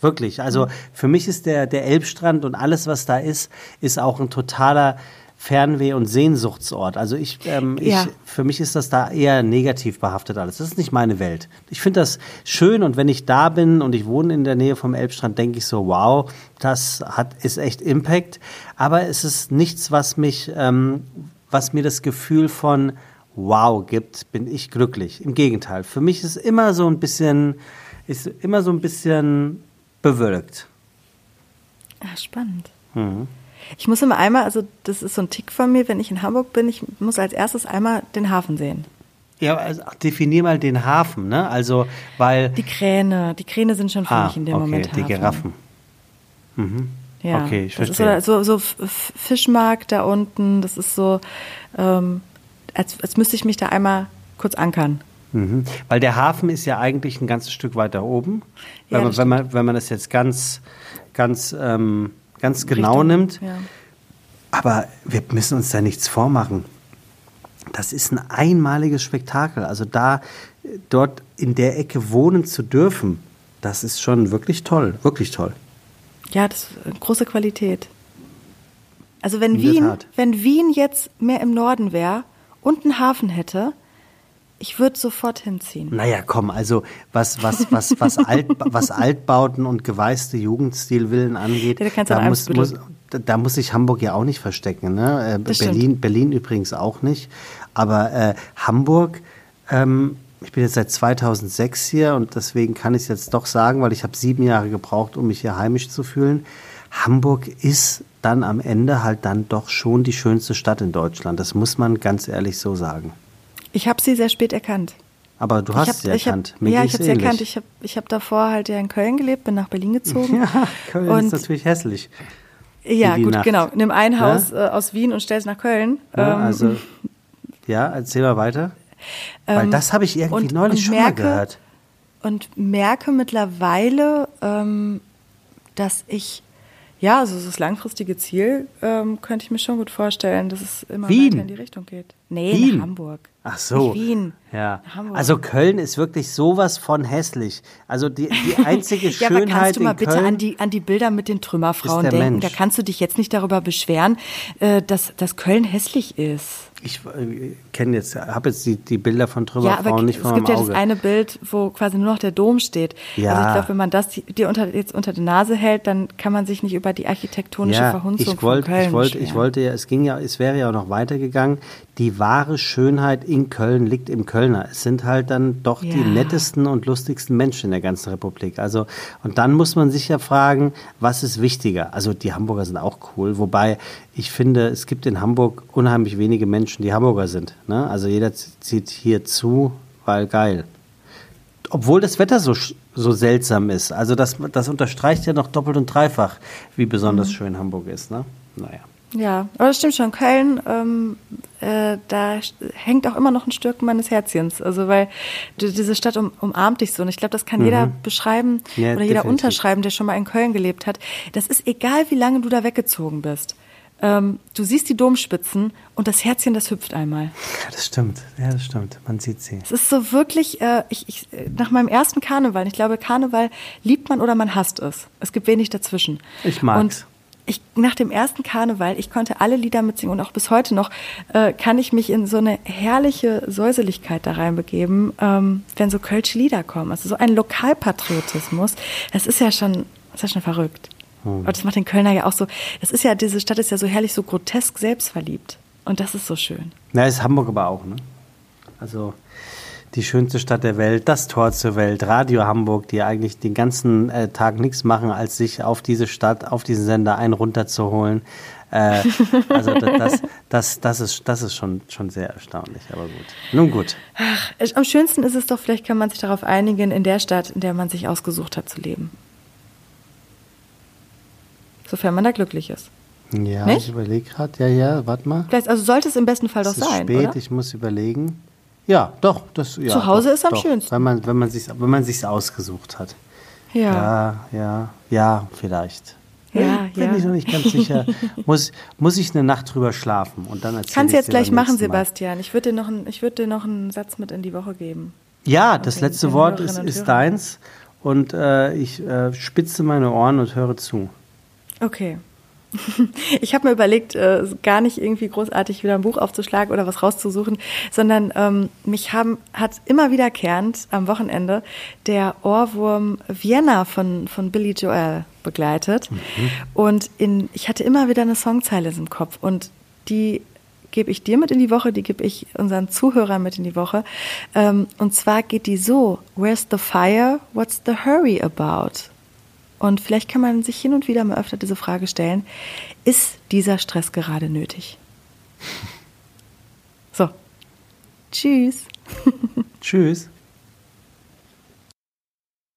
Speaker 1: Wirklich.
Speaker 2: Mhm.
Speaker 1: Also für mich ist der, der Elbstrand und alles, was da ist, ist auch ein totaler Fernweh- und Sehnsuchtsort. Also ich, ähm, ich,
Speaker 2: Ja.
Speaker 1: für mich ist das da eher negativ behaftet alles. Das ist nicht meine Welt. Ich finde das schön und wenn ich da bin und ich wohne in der Nähe vom Elbstrand, denke ich so, wow, das hat, ist echt Impact. Aber es ist nichts, was mich, ähm, was mir das Gefühl von wow gibt, bin ich glücklich. Im Gegenteil. Für mich ist immer so ein bisschen, ist immer so ein bisschen bewölkt.
Speaker 2: Ah, spannend.
Speaker 1: Mhm.
Speaker 2: Ich muss immer einmal, also das ist so ein Tick von mir, wenn ich in Hamburg bin, ich muss als erstes einmal den Hafen sehen.
Speaker 1: Ja, also definier mal den Hafen, ne? Also, weil.
Speaker 2: Die Kräne, die Kräne sind schon für
Speaker 1: ah,
Speaker 2: mich in dem
Speaker 1: okay,
Speaker 2: Moment
Speaker 1: die
Speaker 2: Hafen.
Speaker 1: Giraffen. Mhm.
Speaker 2: Ja,
Speaker 1: Okay, ich
Speaker 2: das ist
Speaker 1: verstehe.
Speaker 2: so, so, Fischmarkt da unten, das ist so, ähm, als, als müsste ich mich da einmal kurz ankern.
Speaker 1: Mhm. Weil der Hafen ist ja eigentlich ein ganzes Stück weiter oben.
Speaker 2: Ja,
Speaker 1: Wenn, man,
Speaker 2: das
Speaker 1: wenn, man, wenn man das jetzt ganz, ganz, ähm, ganz genau
Speaker 2: Richtung-
Speaker 1: nimmt.
Speaker 2: Ja.
Speaker 1: Aber wir müssen uns da nichts vormachen. Das ist ein einmaliges Spektakel. Also da, dort in der Ecke wohnen zu dürfen, das ist schon wirklich toll. Wirklich toll.
Speaker 2: Ja, das ist äh, große Qualität. Also wenn
Speaker 1: In
Speaker 2: Wien, wenn Wien jetzt mehr im Norden wäre und einen Hafen hätte, Ich würde sofort hinziehen.
Speaker 1: Naja, komm, also was, was, was, was, [LAUGHS] Alt, was Altbauten und geweißte Jugendstilvillen angeht,
Speaker 2: Ja, da
Speaker 1: muss, muss, da- muss sich Hamburg ja auch nicht verstecken. Ne? Äh, Berlin, Berlin übrigens auch nicht. Aber äh, Hamburg, ähm, ich bin jetzt seit 2006 hier und deswegen kann ich es jetzt doch sagen, weil ich habe sieben Jahre gebraucht, um mich hier heimisch zu fühlen. Hamburg ist dann am Ende halt dann doch schon die schönste Stadt in Deutschland. Das muss man ganz ehrlich so sagen.
Speaker 2: Ich habe sie sehr spät erkannt.
Speaker 1: Aber du hast
Speaker 2: hab,
Speaker 1: sie erkannt.
Speaker 2: Hab, ja, ich habe sie
Speaker 1: ähnlich.
Speaker 2: erkannt. Ich habe ich hab davor halt ja in Köln gelebt, bin nach Berlin gezogen. [LAUGHS]
Speaker 1: Ja, Köln
Speaker 2: und
Speaker 1: ist natürlich hässlich.
Speaker 2: ja, gut,
Speaker 1: Nacht.
Speaker 2: genau. Nimm ein Haus äh, aus Wien und stell es nach Köln.
Speaker 1: Ja,
Speaker 2: Ähm,
Speaker 1: also, [LAUGHS] ja, erzähl mal weiter. Weil
Speaker 2: ähm,
Speaker 1: das habe ich irgendwie
Speaker 2: und-
Speaker 1: neulich
Speaker 2: und
Speaker 1: schon
Speaker 2: merke-
Speaker 1: mal gehört.
Speaker 2: und merke mittlerweile, ähm, dass ich, ja, also das langfristige Ziel ähm, könnte ich mir schon gut vorstellen, dass es immer
Speaker 1: Wien?
Speaker 2: weiter in die Richtung geht. Nee,
Speaker 1: Wien?
Speaker 2: Hamburg.
Speaker 1: Ach so.
Speaker 2: Nicht Wien.
Speaker 1: Ja. Also Köln ist wirklich sowas von hässlich. Also die, die [LAUGHS] einzige
Speaker 2: Ja, aber
Speaker 1: Schönheit
Speaker 2: kannst du mal bitte
Speaker 1: Köln.
Speaker 2: an die, an die Bilder mit den Trümmerfrauen denken?
Speaker 1: Mensch.
Speaker 2: Da kannst du dich jetzt nicht darüber beschweren, äh, dass, dass Köln hässlich ist.
Speaker 1: Ich äh, kenne jetzt, habe jetzt die, die Bilder von
Speaker 2: Ja,
Speaker 1: Trümmerfrauen
Speaker 2: aber
Speaker 1: nicht
Speaker 2: es
Speaker 1: vor
Speaker 2: gibt ja das eine Bild, wo quasi nur noch der Dom steht.
Speaker 1: Ja.
Speaker 2: Also ich glaube, wenn man das dir unter, jetzt unter die Nase hält, dann kann man sich nicht über die architektonische
Speaker 1: ja,
Speaker 2: Verhunzung
Speaker 1: ich wollte,
Speaker 2: von Köln
Speaker 1: ich wollte, ich wollte ja, es ging ja, es wäre ja auch noch weitergegangen. Die wahre Schönheit in Köln liegt im Kölner. Es sind halt dann doch die
Speaker 2: Ja.
Speaker 1: nettesten und lustigsten Menschen in der ganzen Republik. Also, und dann muss man sich ja fragen, was ist wichtiger? Also, die Hamburger sind auch cool, wobei ich finde, es gibt in Hamburg unheimlich wenige Menschen, die Hamburger sind. Ne? Also, jeder zieht hier zu, weil geil. Obwohl das Wetter so, so seltsam ist. Also das, das unterstreicht ja noch doppelt und dreifach, wie
Speaker 2: Mhm.
Speaker 1: besonders schön Hamburg ist. Ne? Naja.
Speaker 2: Ja, aber das stimmt schon. Köln, ähm, äh, da hängt auch immer noch ein Stück meines Herzchens. Also weil die, diese Stadt um, umarmt dich so. Und ich glaube, das kann jeder beschreiben
Speaker 1: Mhm. Ja,
Speaker 2: oder jeder
Speaker 1: definitiv.
Speaker 2: unterschreiben, der schon mal in Köln gelebt hat. Das ist egal, wie lange du da weggezogen bist. Ähm, du siehst die Domspitzen und das Herzchen, das hüpft einmal.
Speaker 1: Ja, das stimmt. Ja, das stimmt. Man sieht sie.
Speaker 2: Es ist so wirklich, äh, ich, ich, nach meinem ersten Karneval, ich glaube, Karneval liebt man oder man hasst es. Es gibt wenig dazwischen.
Speaker 1: Ich mag's.
Speaker 2: Und ich, nach dem ersten Karneval, ich konnte alle Lieder mitsingen und auch bis heute noch, äh, kann ich mich in so eine herrliche Säuseligkeit da reinbegeben, ähm, wenn so kölsche Lieder kommen. Also so ein Lokalpatriotismus, das ist ja schon, das ist ja schon verrückt.
Speaker 1: Hm.
Speaker 2: Und das macht den Kölner ja auch so, das ist ja, diese Stadt ist ja so herrlich, so grotesk selbstverliebt. Und das ist so schön.
Speaker 1: Na, ist Hamburg aber auch, ne? Also die schönste Stadt der Welt, das Tor zur Welt, Radio Hamburg, die eigentlich den ganzen äh, Tag nichts machen, als sich auf diese Stadt, auf diesen Sender einen runterzuholen. Äh, also da- das, das, das, ist, das ist schon, schon sehr erstaunlich, aber gut. Nun gut.
Speaker 2: Ach, am schönsten ist es doch, vielleicht kann man sich darauf einigen, in der Stadt, in der man sich ausgesucht hat zu leben. Sofern man da glücklich ist.
Speaker 1: Ja,
Speaker 2: Nicht?
Speaker 1: ich überlege gerade. Ja, ja, warte mal.
Speaker 2: Vielleicht, also sollte es im besten Fall doch
Speaker 1: es ist
Speaker 2: sein,
Speaker 1: spät,
Speaker 2: oder?
Speaker 1: ich muss überlegen. Ja, doch. Das, ja,
Speaker 2: Zu Hause
Speaker 1: doch,
Speaker 2: ist am
Speaker 1: doch.
Speaker 2: schönsten.
Speaker 1: Wenn man, wenn man sich, wenn man sich's ausgesucht hat.
Speaker 2: Ja.
Speaker 1: Ja, ja, ja, vielleicht.
Speaker 2: Ja,
Speaker 1: Bin
Speaker 2: ja.
Speaker 1: ich noch nicht ganz sicher. muss, muss ich eine Nacht drüber schlafen und dann erzähle
Speaker 2: Kannst du jetzt gleich machen,
Speaker 1: Mal.
Speaker 2: Sebastian. Ich würde dir, noch einen- ich würd dir noch einen Satz mit in die Woche geben.
Speaker 1: Ja, das
Speaker 2: Okay,
Speaker 1: letzte Wort ist, ist deins und äh, ich äh, spitze meine Ohren und höre zu.
Speaker 2: Okay. [LAUGHS] Ich habe mir überlegt, äh, gar nicht irgendwie großartig wieder ein Buch aufzuschlagen oder was rauszusuchen, sondern ähm, mich haben, hat immer wiederkehrend am Wochenende der Ohrwurm Vienna von, von Billy Joel begleitet. Und in, ich hatte immer wieder eine Songzeile im Kopf und die gebe ich dir mit in die Woche, die gebe ich unseren Zuhörern mit in die Woche. Ähm, und zwar geht die so, Where's the fire? What's the hurry about? Und vielleicht kann man sich hin und wieder mal öfter diese Frage stellen, ist dieser Stress gerade nötig? [LAUGHS] So. Tschüss.
Speaker 1: Tschüss.